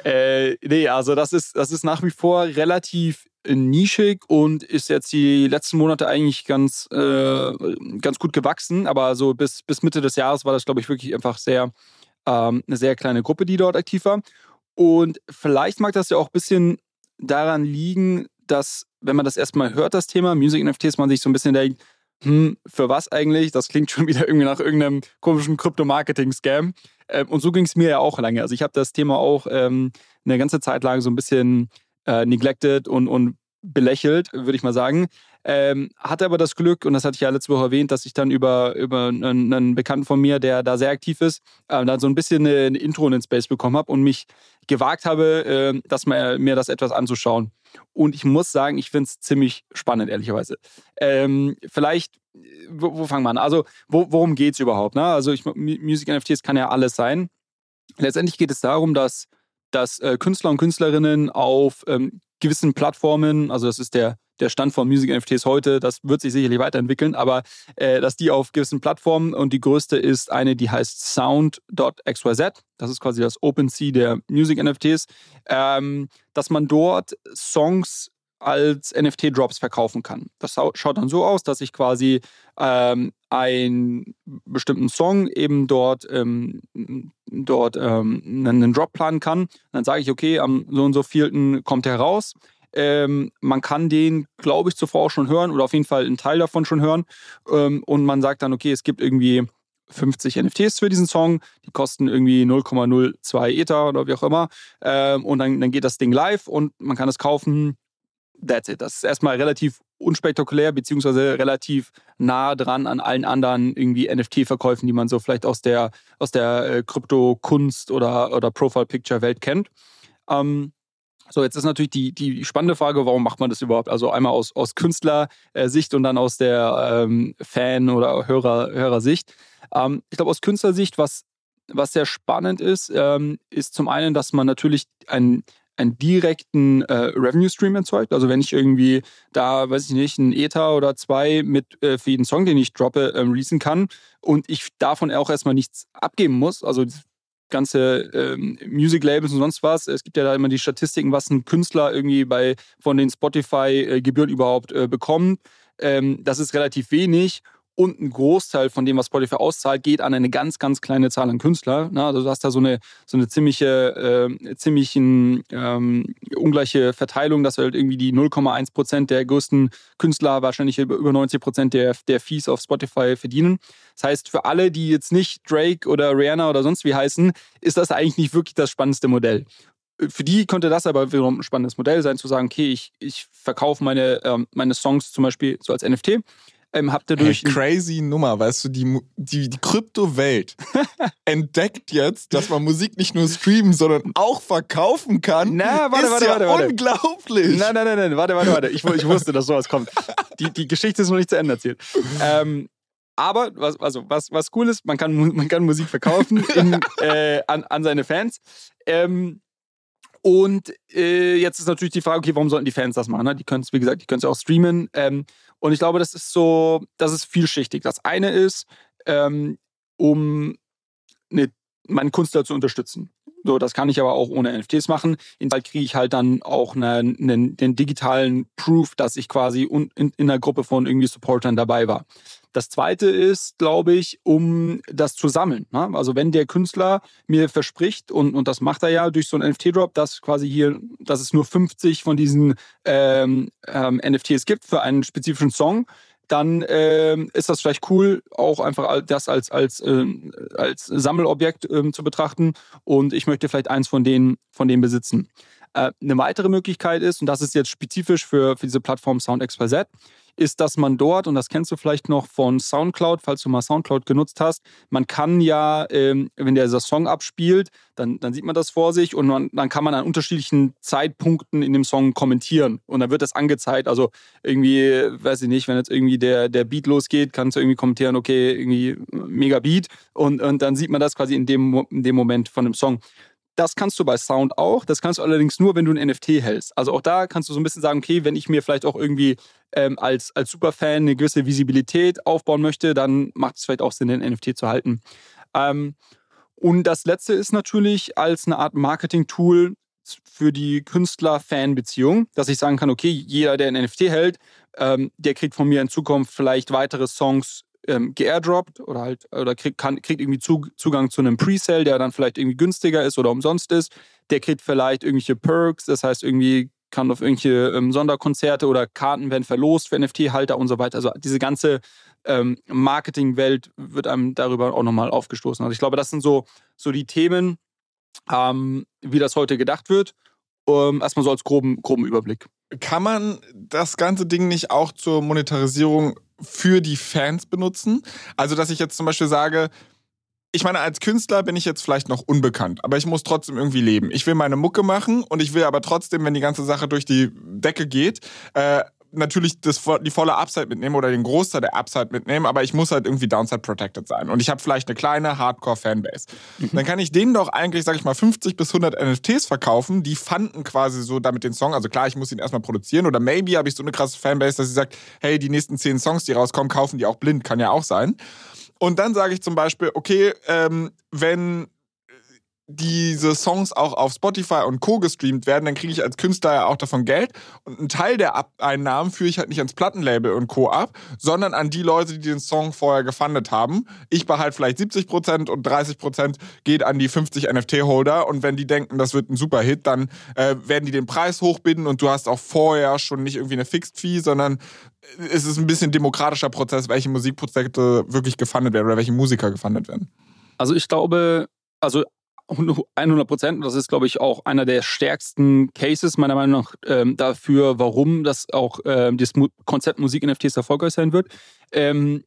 Speaker 2: äh, nee, also das ist, das ist nach wie vor relativ nischig und ist jetzt die letzten Monate eigentlich ganz, äh, ganz gut gewachsen. Aber so bis, bis Mitte des Jahres war das, glaube ich, wirklich einfach sehr, ähm, eine sehr kleine Gruppe, die dort aktiv war. Und vielleicht mag das ja auch ein bisschen daran liegen, dass, wenn man das erstmal hört, das Thema Music NFTs, man sich so ein bisschen denkt, hm, für was eigentlich? Das klingt schon wieder irgendwie nach irgendeinem komischen Krypto-Marketing-Scam. Ähm, und so ging es mir ja auch lange. Also ich habe das Thema auch ähm, eine ganze Zeit lang so ein bisschen äh, neglected und, und belächelt, würde ich mal sagen. Ähm, hatte aber das Glück, und das hatte ich ja letzte Woche erwähnt, dass ich dann über, über einen, Bekannten von mir, der da sehr aktiv ist, äh, dann so ein bisschen eine, eine, Intro in den Space bekommen habe und mich gewagt habe, äh, dass man, mir das etwas anzuschauen. Und ich muss sagen, ich finde es ziemlich spannend, ehrlicherweise. Ähm, vielleicht, wo, wo, fangen wir an? Also, wo, worum geht es überhaupt? Ne? Also, ich, Music NFTs kann ja alles sein. Letztendlich geht es darum, dass, dass äh, Künstler und Künstlerinnen auf ähm, gewissen Plattformen, also das ist der der Stand von Music NFTs heute, das wird sich sicherlich weiterentwickeln, aber äh, dass die auf gewissen Plattformen und die größte ist eine, die heißt Sound.xyz, das ist quasi das OpenSea der Music NFTs, ähm, dass man dort Songs als NFT-Drops verkaufen kann. Das schaut dann so aus, dass ich quasi ähm, einen bestimmten Song eben dort, ähm, dort ähm, einen Drop planen kann. Dann sage ich, okay, am so und so vielten kommt er raus. Ähm, man kann den, glaube ich, zuvor auch schon hören oder auf jeden Fall einen Teil davon schon hören. Ähm, und man sagt dann, okay, es gibt irgendwie 50 NFTs für diesen Song, die kosten irgendwie 0,02 Ether oder wie auch immer. Ähm, und dann, dann geht das Ding live und man kann es kaufen. That's it. Das ist erstmal relativ unspektakulär, beziehungsweise relativ nah dran an allen anderen irgendwie NFT-Verkäufen, die man so vielleicht aus der, aus der äh, Krypto-Kunst oder, oder Profile-Picture-Welt kennt. Ähm, so, jetzt ist natürlich die, die spannende Frage, warum macht man das überhaupt? Also einmal aus, aus Künstlersicht und dann aus der ähm, Fan- oder Hörer, Hörersicht. Ähm, ich glaube, aus Künstlersicht, was, was sehr spannend ist, ähm, ist zum einen, dass man natürlich einen, einen direkten äh, Revenue-Stream erzeugt. Also wenn ich irgendwie da, weiß ich nicht, einen Ether oder zwei mit äh, für jeden Song, den ich droppe, ähm, releasen kann und ich davon auch erstmal nichts abgeben muss. Also ganze ähm, Music-Labels und sonst was. Es gibt ja da immer die Statistiken, was ein Künstler irgendwie bei von den Spotify-Gebühren überhaupt äh, bekommt. Ähm, das ist relativ wenig und ein Großteil von dem, was Spotify auszahlt, geht an eine ganz, ganz kleine Zahl an Künstler. Ne? Also du hast da so eine, so eine ziemliche, äh, ziemlich ähm, ungleiche Verteilung, dass halt irgendwie die 0,1 Prozent der größten Künstler wahrscheinlich über 90 Prozent der, der Fees auf Spotify verdienen. Das heißt, für alle, die jetzt nicht Drake oder Rihanna oder sonst wie heißen, ist das eigentlich nicht wirklich das spannendste Modell für die könnte das aber wiederum ein spannendes Modell sein, zu sagen, okay, ich, ich verkaufe meine, ähm, meine Songs zum Beispiel so als NFT ähm, habt ihr durch.
Speaker 1: Hey, crazy Nummer, weißt du, die, die, die Kryptowelt [LAUGHS] entdeckt jetzt, dass man Musik nicht nur streamen, sondern auch verkaufen kann.
Speaker 2: Na, warte,
Speaker 1: ist
Speaker 2: warte,
Speaker 1: ja
Speaker 2: warte, warte.
Speaker 1: Unglaublich.
Speaker 2: Nein, nein, nein, nein, warte, warte, warte. Ich, ich wusste, dass sowas kommt. Die, die Geschichte ist noch nicht zu Ende erzählt. Ähm, aber was, also was, was cool ist, man kann, man kann Musik verkaufen [LAUGHS] in, äh, an, an seine Fans. Ähm, und äh, jetzt ist natürlich die Frage, okay, warum sollten die Fans das machen? Ne? Die können es, wie gesagt, die können es auch streamen. Ähm, und ich glaube, das ist so, das ist vielschichtig. Das eine ist, ähm, um eine, meinen Künstler zu unterstützen. So, das kann ich aber auch ohne NFTs machen. In Fall kriege ich halt dann auch einen, einen, einen digitalen Proof, dass ich quasi in, in einer Gruppe von irgendwie Supportern dabei war. Das zweite ist, glaube ich, um das zu sammeln. Ne? Also wenn der Künstler mir verspricht, und, und das macht er ja durch so einen NFT-Drop, dass quasi hier, dass es nur 50 von diesen ähm, ähm, NFTs gibt für einen spezifischen Song, dann äh, ist das vielleicht cool, auch einfach das als, als, äh, als Sammelobjekt äh, zu betrachten. Und ich möchte vielleicht eins von denen, von denen besitzen. Äh, eine weitere Möglichkeit ist, und das ist jetzt spezifisch für, für diese Plattform SoundXYZ, ist, dass man dort, und das kennst du vielleicht noch von Soundcloud, falls du mal Soundcloud genutzt hast, man kann ja, ähm, wenn der Song abspielt, dann, dann sieht man das vor sich und man, dann kann man an unterschiedlichen Zeitpunkten in dem Song kommentieren und dann wird das angezeigt. Also irgendwie, weiß ich nicht, wenn jetzt irgendwie der, der Beat losgeht, kannst du irgendwie kommentieren, okay, irgendwie mega Beat und, und dann sieht man das quasi in dem, in dem Moment von dem Song. Das kannst du bei Sound auch. Das kannst du allerdings nur, wenn du ein NFT hältst. Also auch da kannst du so ein bisschen sagen, okay, wenn ich mir vielleicht auch irgendwie ähm, als, als Superfan eine gewisse Visibilität aufbauen möchte, dann macht es vielleicht auch Sinn, den NFT zu halten. Ähm, und das letzte ist natürlich als eine Art Marketing-Tool für die Künstler-Fan-Beziehung, dass ich sagen kann, okay, jeder, der ein NFT hält, ähm, der kriegt von mir in Zukunft vielleicht weitere Songs ähm, geairdroppt oder halt oder kriegt, kann, kriegt irgendwie Zugang zu einem Presale, der dann vielleicht irgendwie günstiger ist oder umsonst ist. Der kriegt vielleicht irgendwelche Perks, das heißt irgendwie kann auf irgendwelche ähm, Sonderkonzerte oder Karten werden verlost für NFT-Halter und so weiter. Also diese ganze ähm, Marketingwelt wird einem darüber auch nochmal aufgestoßen. Also ich glaube, das sind so, so die Themen, ähm, wie das heute gedacht wird. Ähm, erstmal so als groben, groben Überblick.
Speaker 1: Kann man das ganze Ding nicht auch zur Monetarisierung für die Fans benutzen. Also, dass ich jetzt zum Beispiel sage, ich meine, als Künstler bin ich jetzt vielleicht noch unbekannt, aber ich muss trotzdem irgendwie leben. Ich will meine Mucke machen und ich will aber trotzdem, wenn die ganze Sache durch die Decke geht, äh, natürlich das, die volle Upside mitnehmen oder den Großteil der Upside mitnehmen, aber ich muss halt irgendwie Downside protected sein. Und ich habe vielleicht eine kleine Hardcore-Fanbase. Mhm. Dann kann ich denen doch eigentlich, sag ich mal, 50 bis 100 NFTs verkaufen, die fanden quasi so damit den Song. Also klar, ich muss ihn erstmal produzieren oder maybe habe ich so eine krasse Fanbase, dass sie sagt, hey, die nächsten 10 Songs, die rauskommen, kaufen die auch blind, kann ja auch sein. Und dann sage ich zum Beispiel, okay, ähm, wenn diese Songs auch auf Spotify und Co. gestreamt werden, dann kriege ich als Künstler ja auch davon Geld. Und einen Teil der Einnahmen führe ich halt nicht ans Plattenlabel und Co. ab, sondern an die Leute, die den Song vorher gefundet haben. Ich behalte vielleicht 70 Prozent und 30 Prozent geht an die 50 NFT-Holder. Und wenn die denken, das wird ein super Hit, dann äh, werden die den Preis hochbinden und du hast auch vorher schon nicht irgendwie eine Fixed Fee, sondern es ist ein bisschen demokratischer Prozess, welche Musikprojekte wirklich gefundet werden oder welche Musiker gefundet werden.
Speaker 2: Also ich glaube, also 100 Prozent. Das ist, glaube ich, auch einer der stärksten Cases meiner Meinung nach ähm, dafür, warum das auch ähm, das Konzept Musik-NFTs erfolgreich sein wird. Ähm,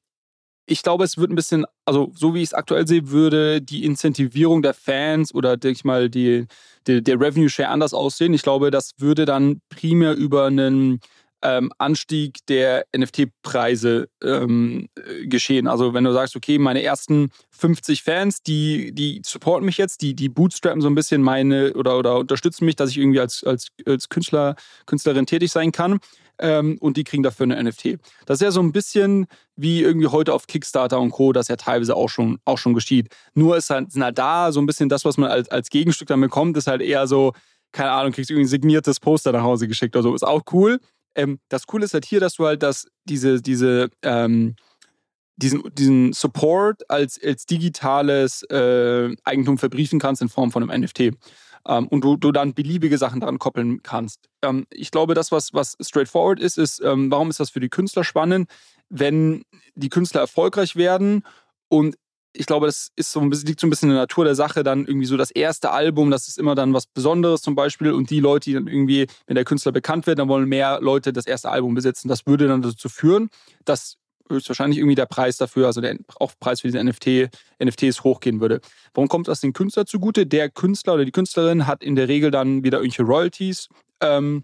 Speaker 2: ich glaube, es wird ein bisschen, also so wie ich es aktuell sehe, würde die Incentivierung der Fans oder, denke ich mal, die, die, der Revenue Share anders aussehen. Ich glaube, das würde dann primär über einen ähm, Anstieg der NFT-Preise ähm, äh, geschehen. Also wenn du sagst, okay, meine ersten 50 Fans, die, die supporten mich jetzt, die, die bootstrappen so ein bisschen meine oder, oder unterstützen mich, dass ich irgendwie als, als, als Künstler, Künstlerin tätig sein kann. Ähm, und die kriegen dafür eine NFT. Das ist ja so ein bisschen wie irgendwie heute auf Kickstarter und Co., das ja teilweise auch schon, auch schon geschieht. Nur ist halt, sind halt da so ein bisschen das, was man als, als Gegenstück damit bekommt, ist halt eher so, keine Ahnung, kriegst du irgendwie ein signiertes Poster nach Hause geschickt oder so. Ist auch cool. Ähm, das Coole ist halt hier, dass du halt das, diese, diese, ähm, diesen, diesen Support als, als digitales äh, Eigentum verbriefen kannst in Form von einem NFT. Ähm, und du, du dann beliebige Sachen daran koppeln kannst. Ähm, ich glaube, das, was, was straightforward ist, ist, ähm, warum ist das für die Künstler spannend? Wenn die Künstler erfolgreich werden und ich glaube, das ist so ein bisschen, liegt so ein bisschen in der Natur der Sache, dann irgendwie so das erste Album, das ist immer dann was Besonderes zum Beispiel. Und die Leute, die dann irgendwie, wenn der Künstler bekannt wird, dann wollen mehr Leute das erste Album besitzen. Das würde dann dazu führen, dass höchstwahrscheinlich irgendwie der Preis dafür, also der auch Preis für diese NFT, NFTs hochgehen würde. Warum kommt das dem Künstler zugute? Der Künstler oder die Künstlerin hat in der Regel dann wieder irgendwelche Royalties, ähm,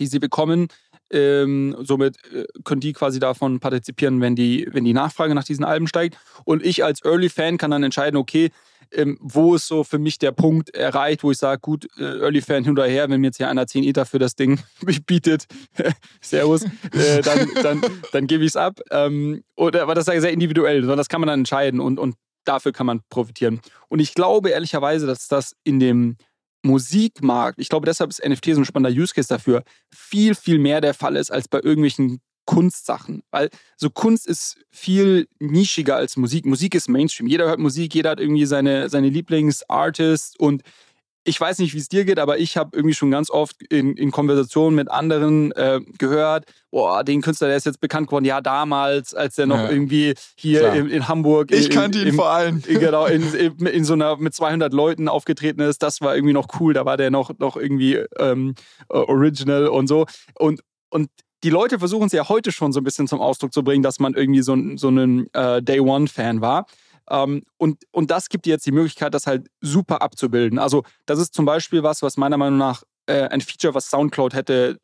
Speaker 2: die sie bekommen, ähm, somit äh, können die quasi davon partizipieren, wenn die, wenn die Nachfrage nach diesen Alben steigt. Und ich als Early-Fan kann dann entscheiden, okay, ähm, wo ist so für mich der Punkt erreicht, wo ich sage, gut, äh, Early-Fan hin oder her, wenn mir jetzt hier einer 10 Ether für das Ding [LAUGHS] bietet, [LAUGHS] Servus, äh, dann, dann, dann gebe ich es ab. Ähm, oder, aber das ist ja sehr individuell, sondern das kann man dann entscheiden und, und dafür kann man profitieren. Und ich glaube ehrlicherweise, dass das in dem Musikmarkt, ich glaube, deshalb ist NFT so ein spannender Use Case dafür, viel, viel mehr der Fall ist als bei irgendwelchen Kunstsachen. Weil so Kunst ist viel nischiger als Musik. Musik ist Mainstream. Jeder hört Musik, jeder hat irgendwie seine, seine Lieblingsartists und ich weiß nicht, wie es dir geht, aber ich habe irgendwie schon ganz oft in, in Konversationen mit anderen äh, gehört, boah, den Künstler, der ist jetzt bekannt geworden, ja, damals, als der noch ja, irgendwie hier in, in, Hamburg.
Speaker 1: Ich in, kannte ihn im, vor allem.
Speaker 2: Genau, [LAUGHS] in, in, so einer mit 200 Leuten aufgetreten ist, das war irgendwie noch cool, da war der noch, noch irgendwie ähm, original und so. Und, und die Leute versuchen es ja heute schon so ein bisschen zum Ausdruck zu bringen, dass man irgendwie so, so ein äh, Day One-Fan war. Ähm, und, und das gibt dir jetzt die Möglichkeit, das halt super abzubilden. Also, das ist zum Beispiel was, was meiner Meinung nach äh, ein Feature, was Soundcloud hätte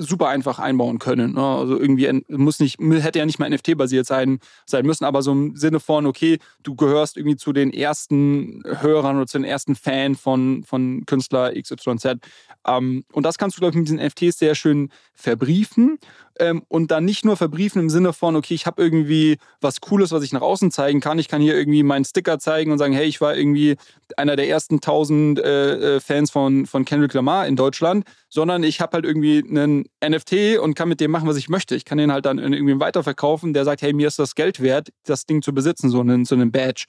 Speaker 2: super einfach einbauen können. Ne? Also irgendwie muss nicht, hätte ja nicht mal NFT-basiert sein, sein müssen, aber so im Sinne von, okay, du gehörst irgendwie zu den ersten Hörern oder zu den ersten Fan von, von Künstler XYZ. Ähm, und das kannst du, glaube ich, mit diesen NFTs sehr schön verbriefen. Ähm, und dann nicht nur verbriefen im Sinne von, okay, ich habe irgendwie was Cooles, was ich nach außen zeigen kann. Ich kann hier irgendwie meinen Sticker zeigen und sagen, hey, ich war irgendwie einer der ersten tausend äh, äh Fans von, von Kendrick Lamar in Deutschland, sondern ich habe halt irgendwie einen NFT und kann mit dem machen, was ich möchte. Ich kann den halt dann irgendwie weiterverkaufen, der sagt, hey, mir ist das Geld wert, das Ding zu besitzen, so einen, so einen Badge.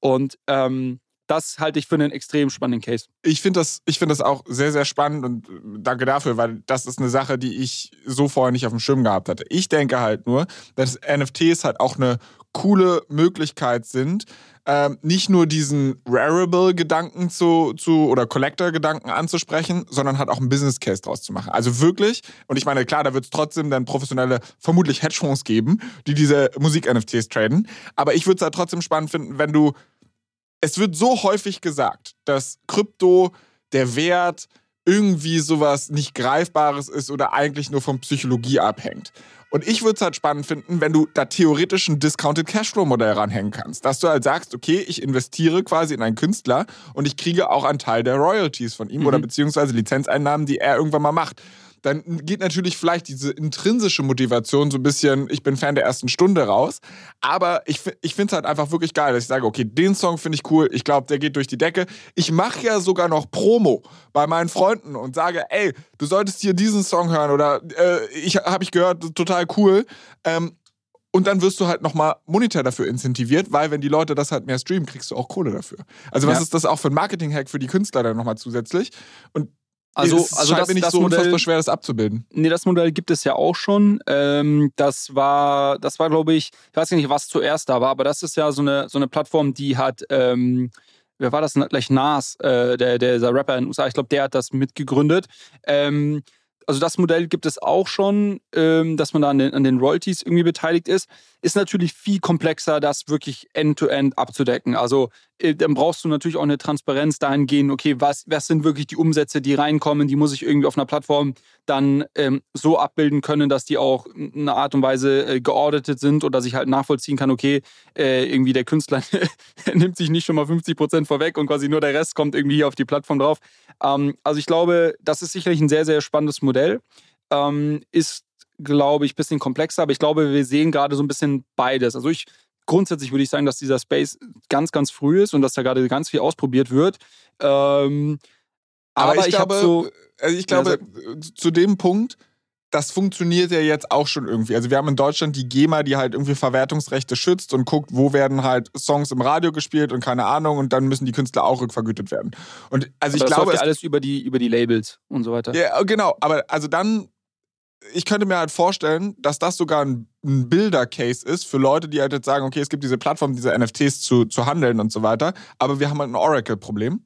Speaker 2: Und ähm, das halte ich für einen extrem spannenden Case.
Speaker 1: Ich finde das, find das auch sehr, sehr spannend und äh, danke dafür, weil das ist eine Sache, die ich so vorher nicht auf dem Schirm gehabt hatte. Ich denke halt nur, dass NFTs halt auch eine coole Möglichkeit sind, ähm, nicht nur diesen Rarible-Gedanken zu, zu oder Collector-Gedanken anzusprechen, sondern halt auch einen Business Case draus zu machen. Also wirklich, und ich meine, klar, da wird es trotzdem dann professionelle, vermutlich Hedgefonds geben, die diese Musik-NFTs traden. Aber ich würde es halt trotzdem spannend finden, wenn du es wird so häufig gesagt, dass Krypto, der Wert, irgendwie sowas nicht Greifbares ist oder eigentlich nur von Psychologie abhängt. Und ich würde es halt spannend finden, wenn du da theoretisch ein Discounted Cashflow-Modell ranhängen kannst. Dass du halt sagst, okay, ich investiere quasi in einen Künstler und ich kriege auch einen Teil der Royalties von ihm mhm. oder beziehungsweise Lizenzeinnahmen, die er irgendwann mal macht dann geht natürlich vielleicht diese intrinsische Motivation so ein bisschen, ich bin Fan der ersten Stunde raus. Aber ich, ich finde es halt einfach wirklich geil, dass ich sage, okay, den Song finde ich cool, ich glaube, der geht durch die Decke. Ich mache ja sogar noch Promo bei meinen Freunden und sage, ey, du solltest hier diesen Song hören oder äh, ich habe ich gehört, total cool. Ähm, und dann wirst du halt nochmal monetär dafür incentiviert, weil wenn die Leute das halt mehr streamen, kriegst du auch Kohle dafür. Also was ja. ist das auch für ein Marketing-Hack für die Künstler dann nochmal zusätzlich? Und also, es also scheint das, mir nicht das so Modell, unfassbar schwer, das abzubilden.
Speaker 2: Nee, das Modell gibt es ja auch schon. Ähm, das war, das war, glaube ich, ich weiß nicht, was zuerst da war, aber das ist ja so eine, so eine Plattform, die hat, ähm, wer war das gleich? Nas, äh, der, der, Rapper in den USA, ich glaube, der hat das mitgegründet. Ähm, also das Modell gibt es auch schon, ähm, dass man da an den, an den Royalties irgendwie beteiligt ist. Ist natürlich viel komplexer, das wirklich end-to-end -end abzudecken. Also dann brauchst du natürlich auch eine Transparenz dahingehend, okay, was, was sind wirklich die Umsätze, die reinkommen, die muss ich irgendwie auf einer Plattform dann ähm, so abbilden können, dass die auch in einer Art und Weise äh, geauditet sind oder dass ich halt nachvollziehen kann, okay, äh, irgendwie der Künstler [LAUGHS] nimmt sich nicht schon mal 50 Prozent vorweg und quasi nur der Rest kommt irgendwie hier auf die Plattform drauf. Ähm, also ich glaube, das ist sicherlich ein sehr, sehr spannendes Modell. Ähm, ist glaube ich, ein bisschen komplexer, aber ich glaube, wir sehen gerade so ein bisschen beides. Also ich grundsätzlich würde ich sagen, dass dieser Space ganz, ganz früh ist und dass da gerade ganz viel ausprobiert wird. Ähm,
Speaker 1: aber, aber, ich, ich glaube, so, also ich glaube, ja, zu dem Punkt, das funktioniert ja jetzt auch schon irgendwie. Also wir haben in Deutschland die GEMA, die halt irgendwie Verwertungsrechte schützt und guckt, wo werden halt Songs im Radio gespielt und keine Ahnung und dann müssen die Künstler auch rückvergütet werden. Und also
Speaker 2: aber
Speaker 1: ich glaube,
Speaker 2: ja alles über die über die Labels und so weiter.
Speaker 1: Ja, genau. Aber also dann ich könnte mir halt vorstellen, dass das sogar ein, ein Bilder-Case ist für Leute, die halt jetzt sagen, okay, es gibt diese Plattform, diese NFTs zu, zu handeln und so weiter, aber wir haben halt ein Oracle-Problem.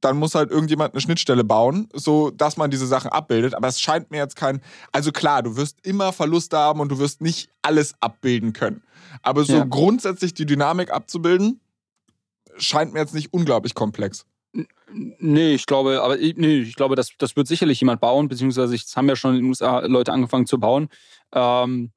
Speaker 1: Dann muss halt irgendjemand eine Schnittstelle bauen, so dass man diese Sachen abbildet. Aber es scheint mir jetzt kein. Also klar, du wirst immer Verluste haben und du wirst nicht alles abbilden können. Aber so ja. grundsätzlich die Dynamik abzubilden, scheint mir jetzt nicht unglaublich komplex.
Speaker 2: Nee, ich glaube, aber nee, ich glaube, das, das wird sicherlich jemand bauen, beziehungsweise es haben ja schon in den USA Leute angefangen zu bauen. Ähm,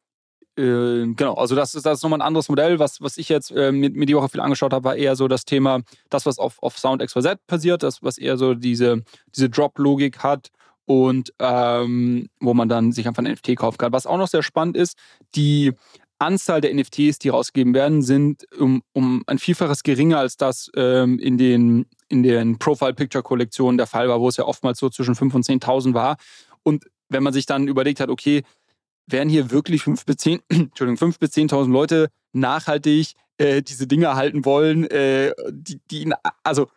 Speaker 2: äh, genau, also das ist, das ist nochmal ein anderes Modell. Was, was ich jetzt äh, mir, mir die Woche viel angeschaut habe, war eher so das Thema, das, was auf, auf Sound XYZ passiert, das, was eher so diese, diese Drop-Logik hat und ähm, wo man dann sich einfach ein NFT kaufen kann. Was auch noch sehr spannend ist, die Anzahl der NFTs, die rausgegeben werden, sind um, um ein Vielfaches geringer als das ähm, in den, in den Profile-Picture-Kollektionen der Fall war, wo es ja oftmals so zwischen 5.000 und 10.000 war. Und wenn man sich dann überlegt hat, okay, werden hier wirklich 5.000 bis 10, [CLEARS THROAT] Entschuldigung, 5 bis 10.000 Leute nachhaltig äh, diese Dinge halten wollen, äh, die, die, also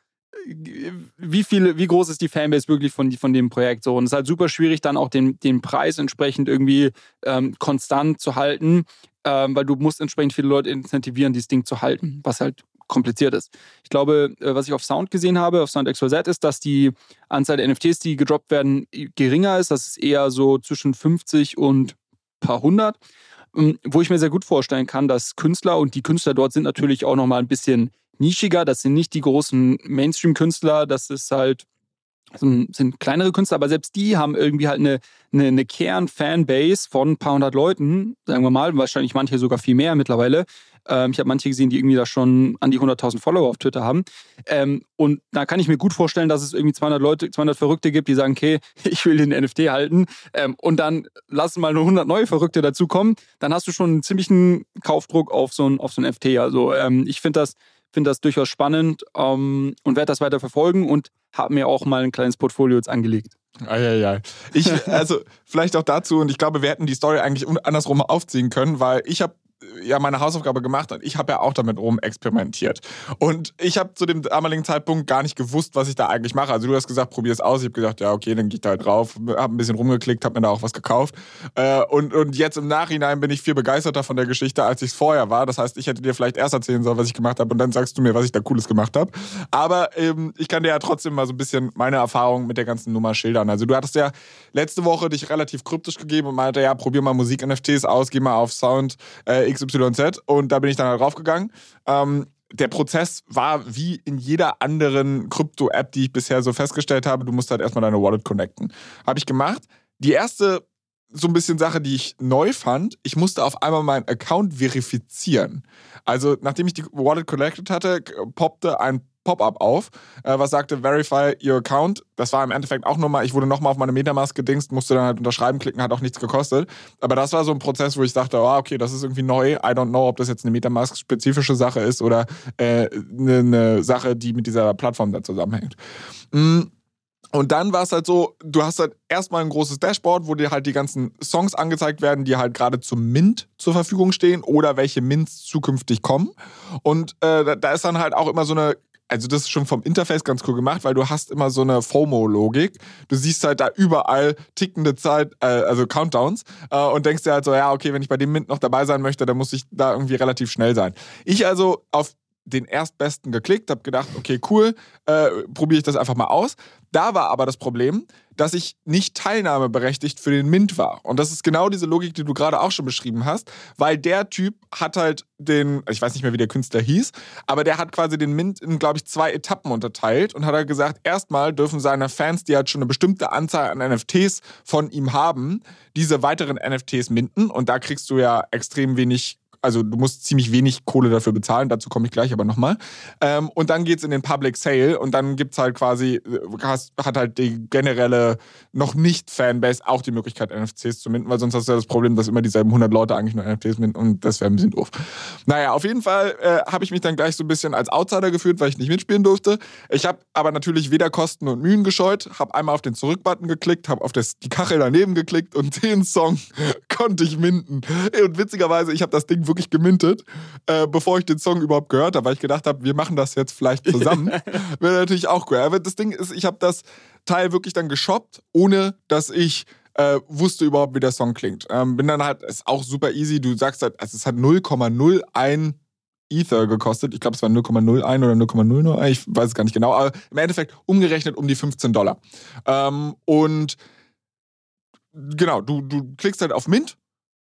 Speaker 2: wie viele, wie groß ist die Fanbase wirklich von, von dem Projekt so? Und es ist halt super schwierig, dann auch den, den Preis entsprechend irgendwie ähm, konstant zu halten, ähm, weil du musst entsprechend viele Leute incentivieren, dieses Ding zu halten, was halt kompliziert ist. Ich glaube, äh, was ich auf Sound gesehen habe, auf Sound XYZ, ist, dass die Anzahl der NFTs, die gedroppt werden, geringer ist. Das ist eher so zwischen 50 und paar hundert. Ähm, wo ich mir sehr gut vorstellen kann, dass Künstler und die Künstler dort sind natürlich auch nochmal ein bisschen nischiger. Das sind nicht die großen Mainstream-Künstler. Das ist halt sind kleinere Künstler, aber selbst die haben irgendwie halt eine, eine, eine Kern-Fanbase von ein paar hundert Leuten, sagen wir mal, wahrscheinlich manche sogar viel mehr mittlerweile, ähm, ich habe manche gesehen, die irgendwie da schon an die 100.000 Follower auf Twitter haben. Ähm, und da kann ich mir gut vorstellen, dass es irgendwie 200 Leute, 200 Verrückte gibt, die sagen, okay, [LAUGHS] ich will den NFT halten. Ähm, und dann lassen mal nur 100 neue Verrückte dazukommen. Dann hast du schon einen ziemlichen Kaufdruck auf so ein, auf so ein NFT. Also ähm, ich finde das, finde das durchaus spannend ähm, und werde das weiter verfolgen und habe mir auch mal ein kleines Portfolio jetzt angelegt.
Speaker 1: Eieiei. Ich, also [LAUGHS] vielleicht auch dazu, und ich glaube, wir hätten die Story eigentlich andersrum aufziehen können, weil ich habe ja meine Hausaufgabe gemacht und ich habe ja auch damit rum experimentiert. Und ich habe zu dem damaligen Zeitpunkt gar nicht gewusst, was ich da eigentlich mache. Also du hast gesagt, probier es aus. Ich habe gesagt, ja, okay, dann gehe ich da halt drauf, habe ein bisschen rumgeklickt, habe mir da auch was gekauft. Äh, und, und jetzt im Nachhinein bin ich viel begeisterter von der Geschichte, als ich es vorher war. Das heißt, ich hätte dir vielleicht erst erzählen sollen, was ich gemacht habe und dann sagst du mir, was ich da Cooles gemacht habe. Aber ähm, ich kann dir ja trotzdem mal so ein bisschen meine Erfahrung mit der ganzen Nummer schildern. Also du hattest ja letzte Woche dich relativ kryptisch gegeben und meinte, ja, probier mal Musik-NFTs aus, geh mal auf Sound äh, XYZ und da bin ich dann halt raufgegangen. Ähm, der Prozess war wie in jeder anderen Krypto-App, die ich bisher so festgestellt habe. Du musst halt erstmal deine Wallet connecten. Habe ich gemacht. Die erste so ein bisschen Sache, die ich neu fand, ich musste auf einmal meinen Account verifizieren. Also, nachdem ich die Wallet connected hatte, poppte ein Pop-up auf, äh, was sagte Verify your account. Das war im Endeffekt auch nochmal, ich wurde nochmal auf meine Metamask gedingst, musste dann halt unterschreiben klicken, hat auch nichts gekostet. Aber das war so ein Prozess, wo ich dachte, oh, okay, das ist irgendwie neu. I don't know, ob das jetzt eine Metamask-spezifische Sache ist oder äh, eine, eine, Sache, die mit dieser Plattform da zusammenhängt. Mhm. Und dann war es halt so, du hast halt erstmal ein großes Dashboard, wo dir halt die ganzen Songs angezeigt werden, die halt gerade zum Mint zur Verfügung stehen oder welche Mints zukünftig kommen. Und äh, da ist dann halt auch immer so eine also das ist schon vom Interface ganz cool gemacht, weil du hast immer so eine FOMO-Logik. Du siehst halt da überall tickende Zeit, äh, also Countdowns äh, und denkst dir halt so, ja, okay, wenn ich bei dem Mint noch dabei sein möchte, dann muss ich da irgendwie relativ schnell sein. Ich also auf den erstbesten geklickt, habe gedacht, okay, cool, äh, probiere ich das einfach mal aus. Da war aber das Problem, dass ich nicht teilnahmeberechtigt für den Mint war. Und das ist genau diese Logik, die du gerade auch schon beschrieben hast, weil der Typ hat halt den, ich weiß nicht mehr, wie der Künstler hieß, aber der hat quasi den Mint in, glaube ich, zwei Etappen unterteilt und hat halt gesagt, erstmal dürfen seine Fans, die halt schon eine bestimmte Anzahl an NFTs von ihm haben, diese weiteren NFTs minten und da kriegst du ja extrem wenig also du musst ziemlich wenig Kohle dafür bezahlen, dazu komme ich gleich aber nochmal. Ähm, und dann geht es in den Public Sale und dann gibt es halt quasi, äh, hat halt die generelle noch nicht Fanbase auch die Möglichkeit, NFTs zu minden, weil sonst hast du ja das Problem, dass immer dieselben 100 Leute eigentlich nur NFTs minden und das wäre ein bisschen doof. Naja, auf jeden Fall äh, habe ich mich dann gleich so ein bisschen als Outsider gefühlt, weil ich nicht mitspielen durfte. Ich habe aber natürlich weder Kosten und Mühen gescheut, habe einmal auf den Zurück-Button geklickt, habe auf das, die Kachel daneben geklickt und [LAUGHS] den Song konnte ich minden. Und witzigerweise, ich habe das Ding wirklich wirklich gemintet, äh, bevor ich den Song überhaupt gehört habe, weil ich gedacht habe, wir machen das jetzt vielleicht zusammen. [LAUGHS] Wäre natürlich auch cool. Aber das Ding ist, ich habe das Teil wirklich dann geshoppt, ohne dass ich äh, wusste überhaupt, wie der Song klingt. Ähm, bin dann halt, ist auch super easy. Du sagst halt, also es hat 0,01 Ether gekostet. Ich glaube, es war 0,01 oder 0,00. Ich weiß es gar nicht genau. Aber im Endeffekt umgerechnet um die 15 Dollar. Ähm, und genau, du, du klickst halt auf Mint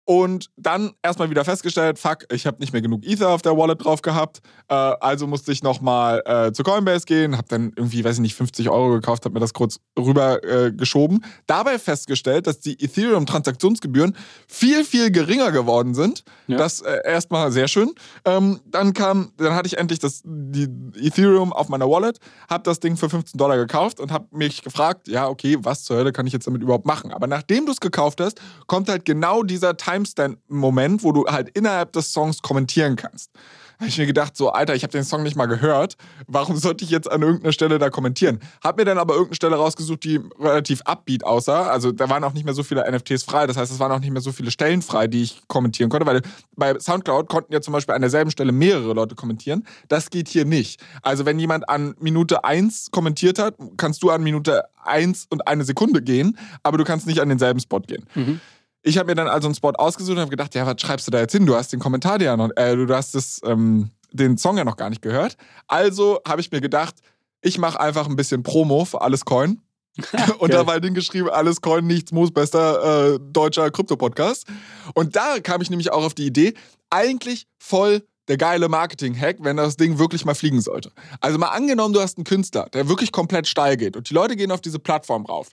Speaker 1: und dann erstmal wieder festgestellt, fuck, ich habe nicht mehr genug Ether auf der Wallet drauf gehabt. Äh, also musste ich nochmal äh, zu Coinbase gehen, habe dann irgendwie, weiß ich nicht, 50 Euro gekauft, habe mir das kurz rüber äh, geschoben. Dabei festgestellt, dass die Ethereum-Transaktionsgebühren viel, viel geringer geworden sind. Ja. Das äh, erstmal sehr schön. Ähm, dann kam, dann hatte ich endlich das, die Ethereum auf meiner Wallet, habe das Ding für 15 Dollar gekauft und habe mich gefragt, ja, okay, was zur Hölle kann ich jetzt damit überhaupt machen? Aber nachdem du es gekauft hast, kommt halt genau dieser Time Timestamp-Moment, wo du halt innerhalb des Songs kommentieren kannst. habe ich mir gedacht, so, Alter, ich habe den Song nicht mal gehört. Warum sollte ich jetzt an irgendeiner Stelle da kommentieren? Hab mir dann aber irgendeine Stelle rausgesucht, die relativ upbeat aussah. Also da waren auch nicht mehr so viele NFTs frei. Das heißt, es waren auch nicht mehr so viele Stellen frei, die ich kommentieren konnte, weil bei Soundcloud konnten ja zum Beispiel an derselben Stelle mehrere Leute kommentieren. Das geht hier nicht. Also wenn jemand an Minute 1 kommentiert hat, kannst du an Minute 1 und eine Sekunde gehen, aber du kannst nicht an denselben Spot gehen. Mhm. Ich habe mir dann also einen Spot ausgesucht und habe gedacht, ja, was schreibst du da jetzt hin? Du hast den Kommentar ja noch, äh, du hast das, ähm, den Song ja noch gar nicht gehört. Also habe ich mir gedacht, ich mache einfach ein bisschen Promo für Alles Coin. [LAUGHS] und da war Ding geschrieben, alles Coin, nichts Muss, bester äh, deutscher Krypto-Podcast. Und da kam ich nämlich auch auf die Idee, eigentlich voll der geile Marketing-Hack, wenn das Ding wirklich mal fliegen sollte. Also mal angenommen, du hast einen Künstler, der wirklich komplett steil geht und die Leute gehen auf diese Plattform rauf.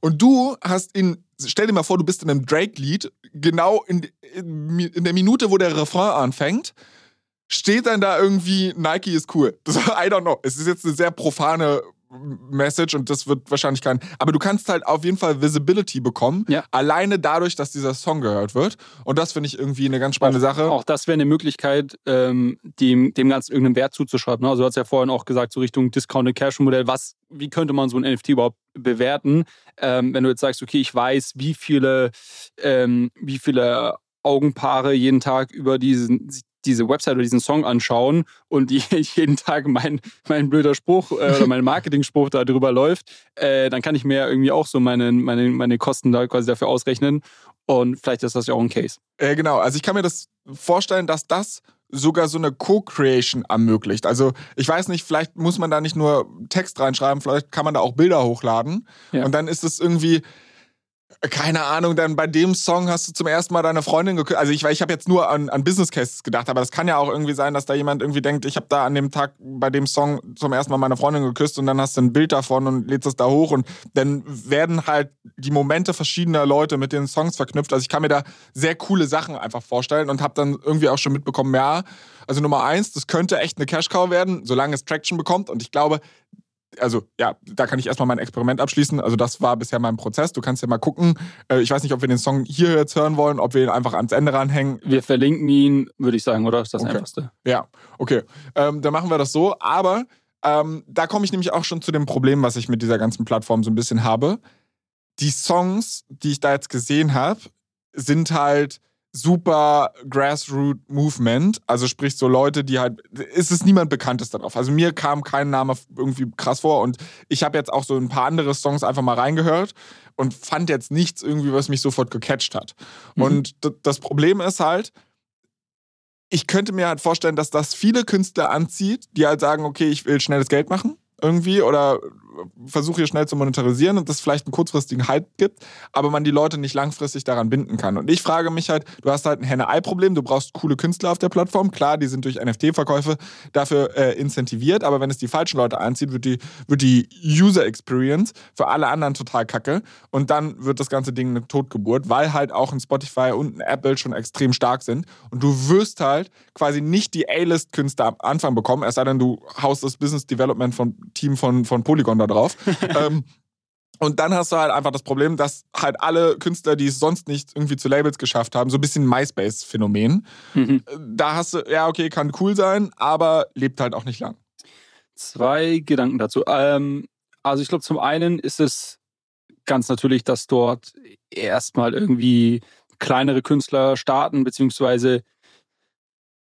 Speaker 1: Und du hast ihn, stell dir mal vor, du bist in einem Drake-Lied, genau in, in, in, der Minute, wo der Refrain anfängt, steht dann da irgendwie Nike ist cool. Das, [LAUGHS] I don't know. Es ist jetzt eine sehr profane Message und das wird wahrscheinlich kein. Aber du kannst halt auf jeden Fall Visibility bekommen, ja. alleine dadurch, dass dieser Song gehört wird. Und das finde ich irgendwie eine ganz spannende
Speaker 2: auch,
Speaker 1: Sache.
Speaker 2: Auch das wäre eine Möglichkeit, ähm, dem, dem Ganzen irgendeinen Wert zuzuschreiben. Ne? Also du hast ja vorhin auch gesagt, so Richtung Discounted Cash Modell, was, wie könnte man so ein NFT überhaupt bewerten? Ähm, wenn du jetzt sagst, okay, ich weiß, wie viele, ähm, wie viele Augenpaare jeden Tag über diesen, diese Website oder diesen Song anschauen und die [LAUGHS] jeden Tag mein, mein blöder Spruch äh, oder mein Marketing-Spruch da drüber läuft, äh, dann kann ich mir irgendwie auch so meine, meine, meine Kosten da quasi dafür ausrechnen. Und vielleicht ist das ja auch ein Case.
Speaker 1: Äh, genau, also ich kann mir das vorstellen, dass das sogar so eine Co-Creation ermöglicht. Also ich weiß nicht, vielleicht muss man da nicht nur Text reinschreiben, vielleicht kann man da auch Bilder hochladen. Ja. Und dann ist es irgendwie, keine Ahnung, dann bei dem Song hast du zum ersten Mal deine Freundin geküsst. Also ich, ich habe jetzt nur an, an Business Cases gedacht, aber das kann ja auch irgendwie sein, dass da jemand irgendwie denkt, ich habe da an dem Tag bei dem Song zum ersten Mal meine Freundin geküsst und dann hast du ein Bild davon und lädst es da hoch und dann werden halt die Momente verschiedener Leute mit den Songs verknüpft. Also ich kann mir da sehr coole Sachen einfach vorstellen und habe dann irgendwie auch schon mitbekommen, ja, also Nummer eins, das könnte echt eine Cash Cow werden, solange es Traction bekommt und ich glaube, also ja, da kann ich erstmal mein Experiment abschließen. Also das war bisher mein Prozess. Du kannst ja mal gucken. Äh, ich weiß nicht, ob wir den Song hier jetzt hören wollen, ob wir ihn einfach ans Ende ranhängen.
Speaker 2: Wir verlinken ihn, würde ich sagen, oder? Das ist das
Speaker 1: okay.
Speaker 2: Einfachste.
Speaker 1: Ja, okay. Ähm, dann machen wir das so. Aber ähm, da komme ich nämlich auch schon zu dem Problem, was ich mit dieser ganzen Plattform so ein bisschen habe. Die Songs, die ich da jetzt gesehen habe, sind halt super Grassroot Movement. Also sprich so Leute, die halt, ist es niemand Bekanntes darauf. Also mir kam kein Name irgendwie krass vor und ich habe jetzt auch so ein paar andere Songs einfach mal reingehört und fand jetzt nichts irgendwie, was mich sofort gecatcht hat. Mhm. Und das Problem ist halt, ich könnte mir halt vorstellen, dass das viele Künstler anzieht, die halt sagen, okay, ich will schnelles Geld machen irgendwie oder versuche hier schnell zu monetarisieren und das vielleicht einen kurzfristigen Hype gibt, aber man die Leute nicht langfristig daran binden kann. Und ich frage mich halt, du hast halt ein Henne-Ei-Problem, du brauchst coole Künstler auf der Plattform. Klar, die sind durch NFT-Verkäufe dafür äh, incentiviert, aber wenn es die falschen Leute anzieht, wird die, wird die User Experience für alle anderen total kacke und dann wird das ganze Ding eine Totgeburt, weil halt auch ein Spotify und ein Apple schon extrem stark sind und du wirst halt quasi nicht die A-List-Künstler am Anfang bekommen, es sei denn, du haust das Business Development von Team von, von Polygon da drauf. [LAUGHS] ähm, und dann hast du halt einfach das Problem, dass halt alle Künstler, die es sonst nicht irgendwie zu Labels geschafft haben, so ein bisschen MySpace-Phänomen. Mhm. Da hast du, ja, okay, kann cool sein, aber lebt halt auch nicht lang.
Speaker 2: Zwei Gedanken dazu. Ähm, also ich glaube, zum einen ist es ganz natürlich, dass dort erstmal irgendwie kleinere Künstler starten, beziehungsweise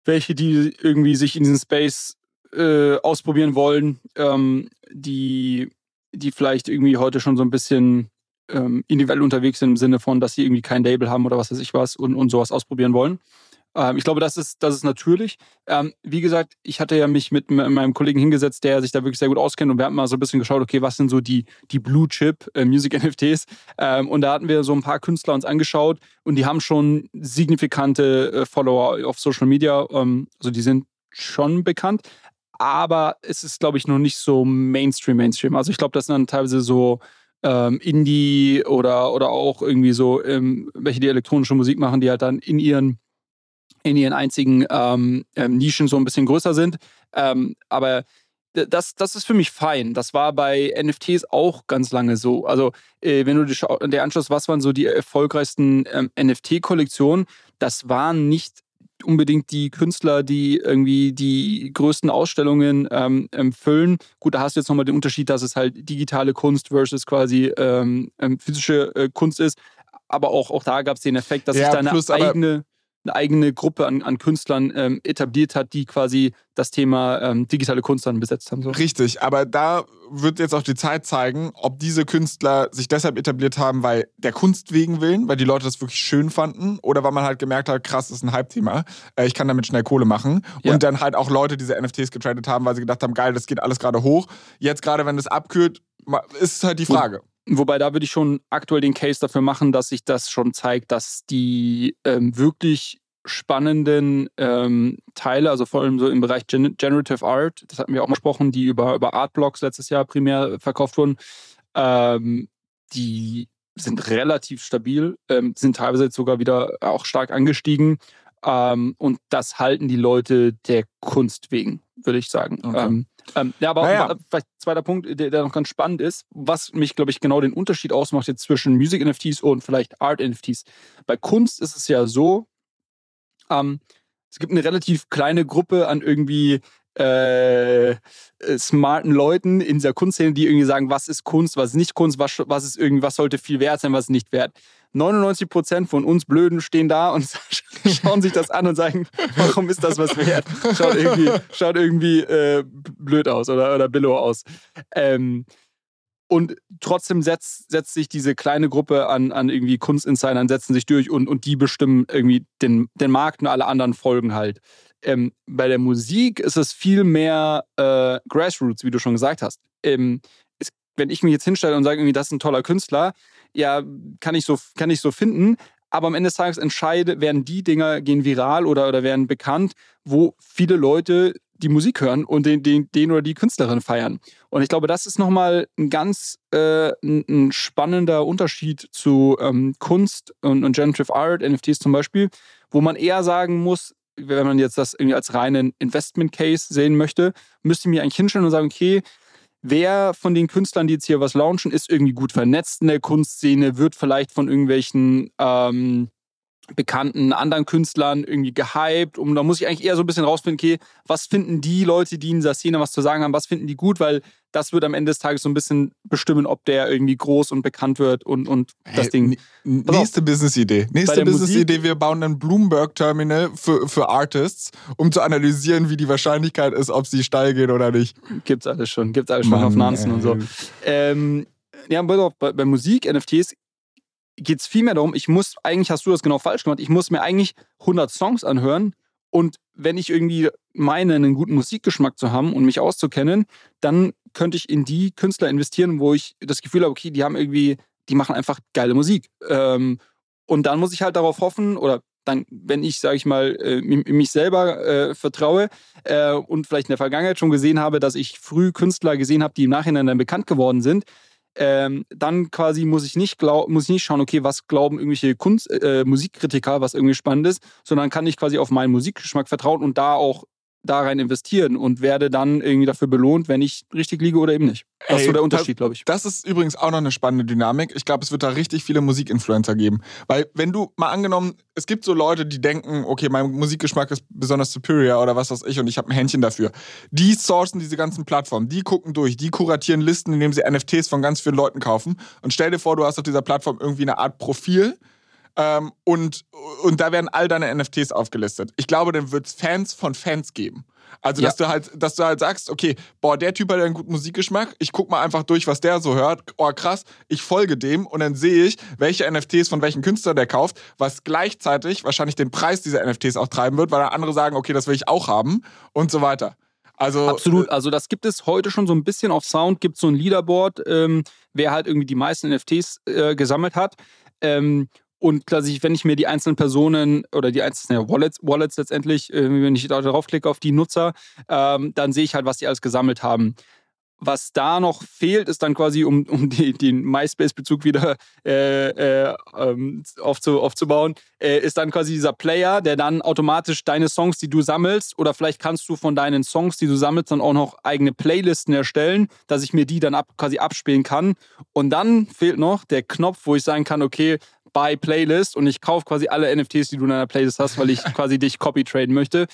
Speaker 2: welche, die irgendwie sich in diesen Space äh, ausprobieren wollen, ähm, die, die vielleicht irgendwie heute schon so ein bisschen ähm, individuell unterwegs sind im Sinne von, dass sie irgendwie kein Label haben oder was weiß ich was und, und sowas ausprobieren wollen. Ähm, ich glaube, das ist, das ist natürlich. Ähm, wie gesagt, ich hatte ja mich mit meinem Kollegen hingesetzt, der sich da wirklich sehr gut auskennt und wir haben mal so ein bisschen geschaut, okay, was sind so die, die Blue Chip äh, Music [LAUGHS] NFTs? Ähm, und da hatten wir so ein paar Künstler uns angeschaut und die haben schon signifikante äh, Follower auf Social Media. Ähm, also die sind schon bekannt aber es ist, glaube ich, noch nicht so Mainstream, Mainstream. Also ich glaube, das sind dann teilweise so ähm, Indie oder, oder auch irgendwie so, ähm, welche die elektronische Musik machen, die halt dann in ihren, in ihren einzigen ähm, ähm Nischen so ein bisschen größer sind. Ähm, aber das, das ist für mich fein. Das war bei NFTs auch ganz lange so. Also, äh, wenn du dir anschaust, was waren so die erfolgreichsten ähm, NFT-Kollektionen, das waren nicht unbedingt die Künstler, die irgendwie die größten Ausstellungen ähm, füllen. Gut, da hast du jetzt nochmal den Unterschied, dass es halt digitale Kunst versus quasi ähm, ähm physische äh, Kunst ist. Aber auch, auch da gab es den Effekt, dass ja, sich da eine eigene eine eigene Gruppe an, an Künstlern ähm, etabliert hat, die quasi das Thema ähm, digitale Kunst dann besetzt haben. So.
Speaker 1: Richtig, aber da wird jetzt auch die Zeit zeigen, ob diese Künstler sich deshalb etabliert haben, weil der Kunst wegen willen, weil die Leute das wirklich schön fanden oder weil man halt gemerkt hat, krass, das ist ein Hype-Thema, äh, ich kann damit schnell Kohle machen. Ja. Und dann halt auch Leute diese NFTs getradet haben, weil sie gedacht haben, geil, das geht alles gerade hoch. Jetzt gerade, wenn das abkühlt, ist halt die Frage.
Speaker 2: Wobei da würde ich schon aktuell den Case dafür machen, dass sich das schon zeigt, dass die ähm, wirklich spannenden ähm, Teile, also vor allem so im Bereich Gen Generative Art, das hatten wir auch mal gesprochen, die über, über Artblocks letztes Jahr primär verkauft wurden, ähm, die sind relativ stabil, ähm, sind teilweise jetzt sogar wieder auch stark angestiegen. Ähm, und das halten die Leute der Kunst wegen, würde ich sagen. Okay. Ähm, ähm, ja, aber naja. vielleicht zweiter Punkt, der, der, noch ganz spannend ist, was mich, glaube ich, genau den Unterschied ausmacht jetzt zwischen Music-NFTs und vielleicht Art-NFTs. Bei Kunst ist es ja so, ähm, es gibt eine relativ kleine Gruppe an irgendwie äh, smarten Leuten in dieser Kunstszene, die irgendwie sagen, was ist Kunst, was ist nicht Kunst, was, was ist irgendwie, was sollte viel wert sein, was ist nicht wert. 99 Prozent von uns Blöden stehen da und [LAUGHS] schauen sich das an und sagen, warum ist das was wert? Schaut irgendwie, schaut irgendwie äh, blöd aus oder, oder billow aus. Ähm, und trotzdem setzt, setzt sich diese kleine Gruppe an, an irgendwie Kunstinsidern, setzen sich durch und, und die bestimmen irgendwie den, den Markt und alle anderen folgen halt. Ähm, bei der Musik ist es viel mehr äh, Grassroots, wie du schon gesagt hast. Ähm, ist, wenn ich mich jetzt hinstelle und sage, irgendwie, das ist ein toller Künstler, ja, kann ich so, kann ich so finden. Aber am Ende des Tages entscheide, werden die Dinger gehen viral oder, oder werden bekannt, wo viele Leute die Musik hören und den, den, den oder die Künstlerin feiern. Und ich glaube, das ist nochmal ein ganz äh, ein spannender Unterschied zu ähm, Kunst und, und Generative Art, NFTs zum Beispiel, wo man eher sagen muss, wenn man jetzt das irgendwie als reinen Investment Case sehen möchte, müsste ich mir eigentlich hinstellen und sagen, okay, wer von den Künstlern, die jetzt hier was launchen, ist irgendwie gut vernetzt in der Kunstszene, wird vielleicht von irgendwelchen ähm, bekannten anderen Künstlern irgendwie gehypt. Und da muss ich eigentlich eher so ein bisschen rausfinden, okay, was finden die Leute, die in dieser Szene was zu sagen haben, was finden die gut, weil das wird am Ende des Tages so ein bisschen bestimmen, ob der irgendwie groß und bekannt wird und, und das hey, Ding.
Speaker 1: Nächste Business-Idee. Nächste Business-Idee, wir bauen ein Bloomberg-Terminal für, für Artists, um zu analysieren, wie die Wahrscheinlichkeit ist, ob sie steil gehen oder nicht.
Speaker 2: Gibt's alles schon. Gibt's alles schon Mann, auf Nansen und so. Ähm, ja, bei, bei Musik, NFTs, geht es vielmehr darum, ich muss, eigentlich hast du das genau falsch gemacht, ich muss mir eigentlich 100 Songs anhören und wenn ich irgendwie meine, einen guten Musikgeschmack zu haben und mich auszukennen, dann könnte ich in die Künstler investieren, wo ich das Gefühl habe, okay, die haben irgendwie, die machen einfach geile Musik. Ähm, und dann muss ich halt darauf hoffen, oder dann, wenn ich, sage ich mal, äh, mich selber äh, vertraue äh, und vielleicht in der Vergangenheit schon gesehen habe, dass ich früh Künstler gesehen habe, die im Nachhinein dann bekannt geworden sind, ähm, dann quasi muss ich nicht glaub, muss ich nicht schauen, okay, was glauben irgendwelche Kunst, äh, Musikkritiker, was irgendwie spannend ist, sondern kann ich quasi auf meinen Musikgeschmack vertrauen und da auch da rein investieren und werde dann irgendwie dafür belohnt, wenn ich richtig liege oder eben nicht. Das Ey, ist so der Unterschied, glaube ich.
Speaker 1: Das ist übrigens auch noch eine spannende Dynamik. Ich glaube, es wird da richtig viele Musikinfluencer geben. Weil, wenn du mal angenommen, es gibt so Leute, die denken, okay, mein Musikgeschmack ist besonders superior oder was weiß ich und ich habe ein Händchen dafür. Die sourcen diese ganzen Plattformen, die gucken durch, die kuratieren Listen, indem sie NFTs von ganz vielen Leuten kaufen. Und stell dir vor, du hast auf dieser Plattform irgendwie eine Art Profil ähm, und, und da werden all deine NFTs aufgelistet. Ich glaube, dann wird es Fans von Fans geben. Also, dass ja. du halt, dass du halt sagst, okay, boah, der Typ hat einen guten Musikgeschmack, ich guck mal einfach durch, was der so hört. Oh, krass, ich folge dem und dann sehe ich, welche NFTs von welchem Künstler der kauft, was gleichzeitig wahrscheinlich den Preis dieser NFTs auch treiben wird, weil andere sagen, okay, das will ich auch haben und so weiter. Also,
Speaker 2: Absolut, äh, also das gibt es heute schon so ein bisschen auf Sound, gibt es so ein Leaderboard, ähm, wer halt irgendwie die meisten NFTs äh, gesammelt hat. Ähm, und quasi, wenn ich mir die einzelnen Personen oder die einzelnen ja, Wallets, Wallets letztendlich, äh, wenn ich da draufklicke auf die Nutzer, ähm, dann sehe ich halt, was die alles gesammelt haben. Was da noch fehlt, ist dann quasi, um, um die, den MySpace-Bezug wieder äh, äh, ähm, aufzu, aufzubauen, äh, ist dann quasi dieser Player, der dann automatisch deine Songs, die du sammelst, oder vielleicht kannst du von deinen Songs, die du sammelst, dann auch noch eigene Playlisten erstellen, dass ich mir die dann ab, quasi abspielen kann. Und dann fehlt noch der Knopf, wo ich sagen kann, okay, by Playlist und ich kaufe quasi alle NFTs, die du in deiner Playlist hast, weil ich [LAUGHS] quasi dich copy traden möchte.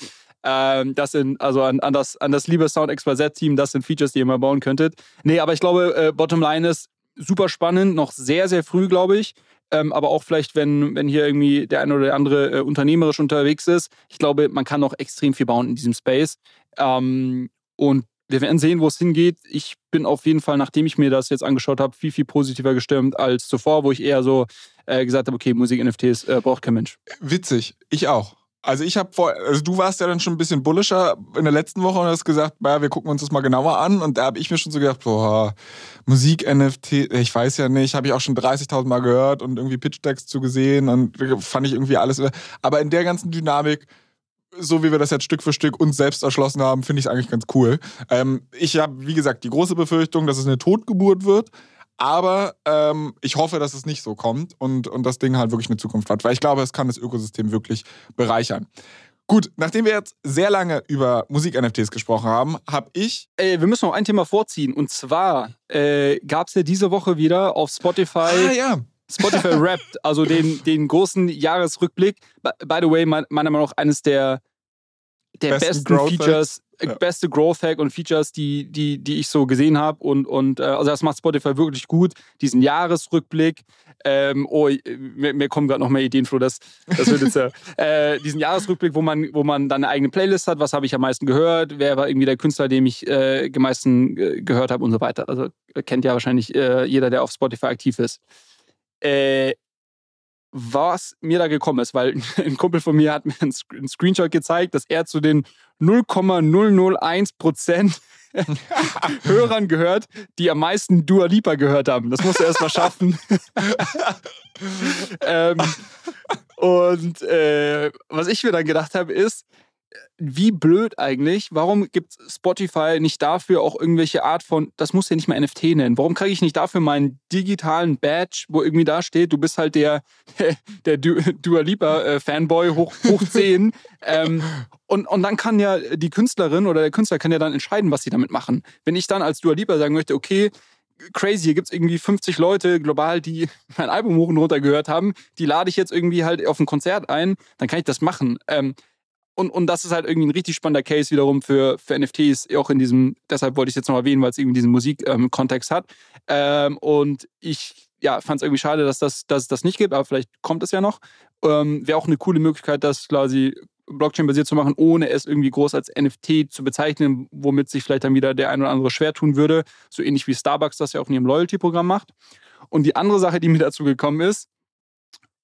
Speaker 2: Ähm, das sind, also an, an, das, an das liebe Sound XYZ-Team, das sind Features, die ihr mal bauen könntet. Nee, aber ich glaube, äh, Bottom Line ist super spannend, noch sehr, sehr früh, glaube ich. Ähm, aber auch vielleicht, wenn, wenn hier irgendwie der eine oder der andere äh, unternehmerisch unterwegs ist. Ich glaube, man kann noch extrem viel bauen in diesem Space. Ähm, und wir werden sehen, wo es hingeht. Ich bin auf jeden Fall, nachdem ich mir das jetzt angeschaut habe, viel, viel positiver gestimmt als zuvor, wo ich eher so äh, gesagt habe, okay, Musik-NFTs äh, braucht kein Mensch.
Speaker 1: Witzig, ich auch. Also ich habe vor, also du warst ja dann schon ein bisschen bullischer in der letzten Woche und hast gesagt, naja, wir gucken uns das mal genauer an. Und da habe ich mir schon so gedacht, boah, Musik-NFT, ich weiß ja nicht, habe ich auch schon 30.000 Mal gehört und irgendwie Pitch-Decks zu gesehen und fand ich irgendwie alles. Aber in der ganzen Dynamik, so wie wir das jetzt Stück für Stück uns selbst erschlossen haben, finde ich es eigentlich ganz cool. Ähm, ich habe, wie gesagt, die große Befürchtung, dass es eine Totgeburt wird. Aber ähm, ich hoffe, dass es nicht so kommt und, und das Ding halt wirklich eine Zukunft hat, weil ich glaube, es kann das Ökosystem wirklich bereichern. Gut, nachdem wir jetzt sehr lange über Musik-NFTs gesprochen haben, habe ich.
Speaker 2: Ey, wir müssen noch ein Thema vorziehen. Und zwar äh, gab es ja diese Woche wieder auf Spotify.
Speaker 1: Ah, ja.
Speaker 2: Spotify [LAUGHS] Wrapped, also den, den großen Jahresrückblick. By the way, meiner Meinung nach eines der, der besten, besten Features, ja. beste Growth Hack und Features, die, die, die ich so gesehen habe. Und, und äh, also das macht Spotify wirklich gut. Diesen Jahresrückblick. Ähm, oh, mir, mir kommen gerade noch mehr Ideen, Flo. Das, das wird jetzt ja. [LAUGHS] äh, diesen Jahresrückblick, wo man, wo man dann eine eigene Playlist hat. Was habe ich am meisten gehört? Wer war irgendwie der Künstler, dem ich äh, am meisten äh, gehört habe und so weiter. Also kennt ja wahrscheinlich äh, jeder, der auf Spotify aktiv ist. Äh, was mir da gekommen ist, weil [LAUGHS] ein Kumpel von mir hat mir einen Screenshot gezeigt, dass er zu den 0,001 Prozent [LAUGHS] Hörern gehört, die am meisten Dua Lipa gehört haben. Das musst du erst mal schaffen. [LAUGHS] ähm, und äh, was ich mir dann gedacht habe, ist, wie blöd eigentlich. Warum gibt Spotify nicht dafür auch irgendwelche Art von, das muss ja nicht mal NFT nennen. Warum kriege ich nicht dafür meinen digitalen Badge, wo irgendwie da steht, du bist halt der, [LAUGHS] der, der Dua Lipa äh, Fanboy hoch, hoch [LAUGHS] 10. ähm, und, und dann kann ja die Künstlerin oder der Künstler kann ja dann entscheiden, was sie damit machen. Wenn ich dann als Dua Lipa sagen möchte, okay, crazy, hier gibt es irgendwie 50 Leute global, die [LAUGHS] mein Album hoch und runter gehört haben, die lade ich jetzt irgendwie halt auf ein Konzert ein, dann kann ich das machen. Ähm, und, und das ist halt irgendwie ein richtig spannender Case wiederum für, für NFTs, auch in diesem, deshalb wollte ich es jetzt noch erwähnen, weil es irgendwie diesen Musikkontext ähm, hat. Ähm, und ich ja, fand es irgendwie schade, dass, das, dass es das nicht gibt, aber vielleicht kommt es ja noch. Ähm, Wäre auch eine coole Möglichkeit, das quasi Blockchain-basiert zu machen, ohne es irgendwie groß als NFT zu bezeichnen, womit sich vielleicht dann wieder der ein oder andere schwer tun würde. So ähnlich wie Starbucks das ja auch in ihrem Loyalty-Programm macht. Und die andere Sache, die mir dazu gekommen ist,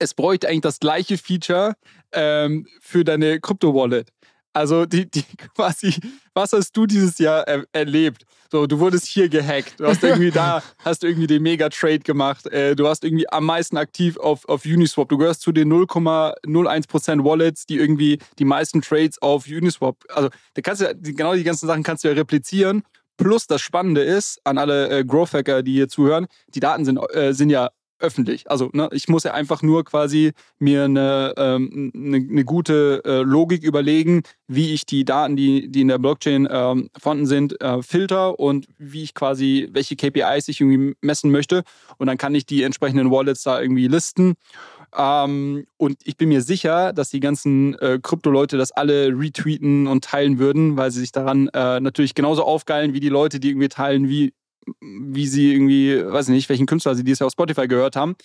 Speaker 2: es bräuchte eigentlich das gleiche Feature ähm, für deine Krypto-Wallet. Also die, die [LAUGHS] quasi, was hast du dieses Jahr er erlebt? So, du wurdest hier gehackt, du hast irgendwie da, [LAUGHS] hast irgendwie den Mega-Trade gemacht, äh, du hast irgendwie am meisten aktiv auf, auf Uniswap. Du gehörst zu den 0,01% Wallets, die irgendwie die meisten Trades auf Uniswap. Also da kannst du genau die ganzen Sachen kannst du ja replizieren. Plus das Spannende ist, an alle äh, Growth-Hacker, die hier zuhören, die Daten sind, äh, sind ja öffentlich. Also ne, ich muss ja einfach nur quasi mir eine, ähm, eine, eine gute äh, Logik überlegen, wie ich die Daten, die, die in der Blockchain ähm, vorhanden sind, äh, filter und wie ich quasi, welche KPIs ich irgendwie messen möchte. Und dann kann ich die entsprechenden Wallets da irgendwie listen. Ähm, und ich bin mir sicher, dass die ganzen äh, Krypto-Leute das alle retweeten und teilen würden, weil sie sich daran äh, natürlich genauso aufgeilen wie die Leute, die irgendwie teilen, wie wie sie irgendwie, weiß ich nicht, welchen Künstler sie dieses Jahr auf Spotify gehört haben.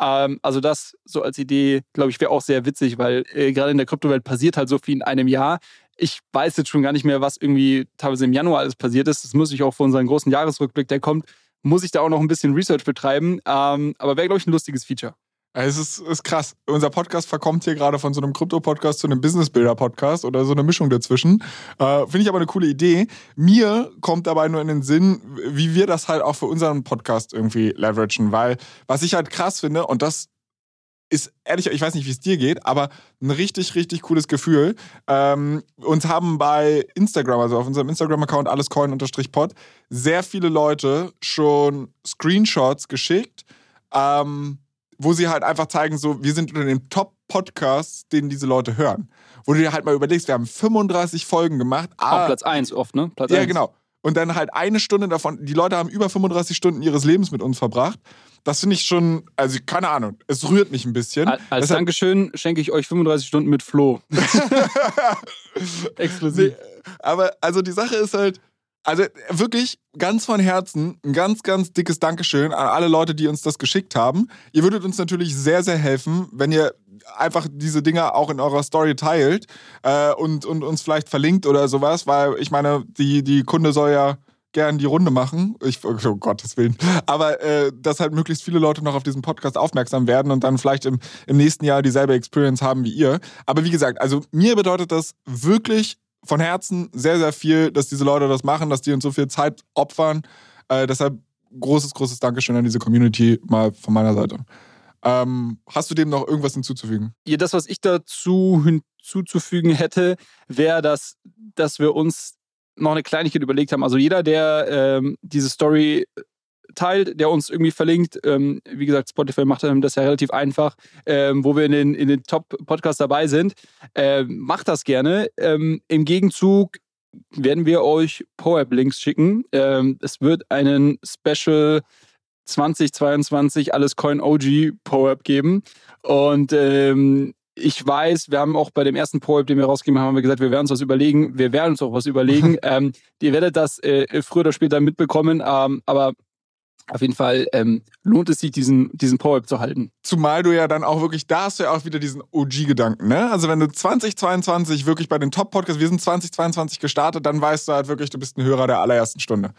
Speaker 2: Ähm, also das so als Idee, glaube ich, wäre auch sehr witzig, weil äh, gerade in der Kryptowelt passiert halt so viel in einem Jahr. Ich weiß jetzt schon gar nicht mehr, was irgendwie teilweise im Januar alles passiert ist. Das muss ich auch für unseren großen Jahresrückblick, der kommt, muss ich da auch noch ein bisschen Research betreiben. Ähm, aber wäre, glaube ich, ein lustiges Feature.
Speaker 1: Es ist, ist krass. Unser Podcast verkommt hier gerade von so einem Krypto-Podcast zu einem Business-Builder-Podcast oder so eine Mischung dazwischen. Äh, Finde ich aber eine coole Idee. Mir kommt dabei nur in den Sinn, wie wir das halt auch für unseren Podcast irgendwie leveragen, weil was ich halt krass finde, und das ist ehrlich, ich weiß nicht, wie es dir geht, aber ein richtig, richtig cooles Gefühl. Ähm, uns haben bei Instagram, also auf unserem Instagram-Account allescoin-pod, sehr viele Leute schon Screenshots geschickt. Ähm, wo sie halt einfach zeigen, so, wir sind unter den Top-Podcasts, den diese Leute hören. Wo du dir halt mal überlegst, wir haben 35 Folgen gemacht.
Speaker 2: Ah, Platz 1 oft, ne? Platz
Speaker 1: ja, 1. genau. Und dann halt eine Stunde davon, die Leute haben über 35 Stunden ihres Lebens mit uns verbracht. Das finde ich schon, also keine Ahnung, es rührt mich ein bisschen.
Speaker 2: Als
Speaker 1: Deshalb-
Speaker 2: Dankeschön schenke ich euch 35 Stunden mit Flo. [LAUGHS] Exklusiv.
Speaker 1: Nee, aber also die Sache ist halt, also wirklich ganz von Herzen ein ganz, ganz dickes Dankeschön an alle Leute, die uns das geschickt haben. Ihr würdet uns natürlich sehr, sehr helfen, wenn ihr einfach diese Dinger auch in eurer Story teilt äh, und, und uns vielleicht verlinkt oder sowas, weil ich meine, die, die Kunde soll ja gern die Runde machen. Ich, oh Gottes Willen. Aber äh, dass halt möglichst viele Leute noch auf diesen Podcast aufmerksam werden und dann vielleicht im, im nächsten Jahr dieselbe Experience haben wie ihr. Aber wie gesagt, also mir bedeutet das wirklich von Herzen sehr, sehr viel, dass diese Leute das machen, dass die uns so viel Zeit opfern. Äh, deshalb großes, großes Dankeschön an diese Community mal von meiner Seite. Ähm, hast du dem noch irgendwas hinzuzufügen?
Speaker 2: Ja, das, was ich dazu hinzuzufügen hätte, wäre, dass, dass wir uns noch eine Kleinigkeit überlegt haben. Also jeder, der ähm, diese Story teilt, der uns irgendwie verlinkt, ähm, wie gesagt, Spotify macht das ja relativ einfach, ähm, wo wir in den, in den Top-Podcasts dabei sind, ähm, macht das gerne. Ähm, Im Gegenzug werden wir euch PowerApp-Links schicken. Ähm, es wird einen Special 2022 Alles Coin OG PowerApp geben. Und ähm, ich weiß, wir haben auch bei dem ersten PowerApp, den wir rausgegeben haben, haben wir gesagt, wir werden uns was überlegen. Wir werden uns auch was überlegen. [LAUGHS] ähm, ihr werdet das äh, früher oder später mitbekommen, ähm, aber auf jeden Fall ähm, lohnt es sich, diesen, diesen PowerApp zu halten.
Speaker 1: Zumal du ja dann auch wirklich, da hast du ja auch wieder diesen OG-Gedanken, ne? Also wenn du 2022 wirklich bei den Top-Podcasts, wir sind 2022 gestartet, dann weißt du halt wirklich, du bist ein Hörer der allerersten Stunde.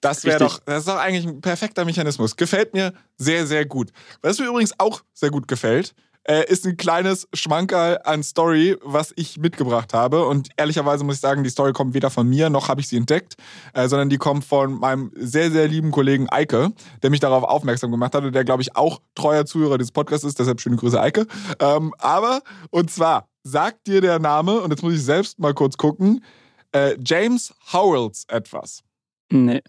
Speaker 1: Das wäre doch, das ist doch eigentlich ein perfekter Mechanismus. Gefällt mir sehr, sehr gut. Was mir übrigens auch sehr gut gefällt, äh, ist ein kleines Schmankerl an Story, was ich mitgebracht habe. Und ehrlicherweise muss ich sagen, die Story kommt weder von mir, noch habe ich sie entdeckt, äh, sondern die kommt von meinem sehr, sehr lieben Kollegen Eike, der mich darauf aufmerksam gemacht hat und der, glaube ich, auch treuer Zuhörer des Podcasts ist. Deshalb schöne Grüße, Eike. Ähm, aber, und zwar, sagt dir der Name, und jetzt muss ich selbst mal kurz gucken, äh, James Howells etwas.
Speaker 2: Nee.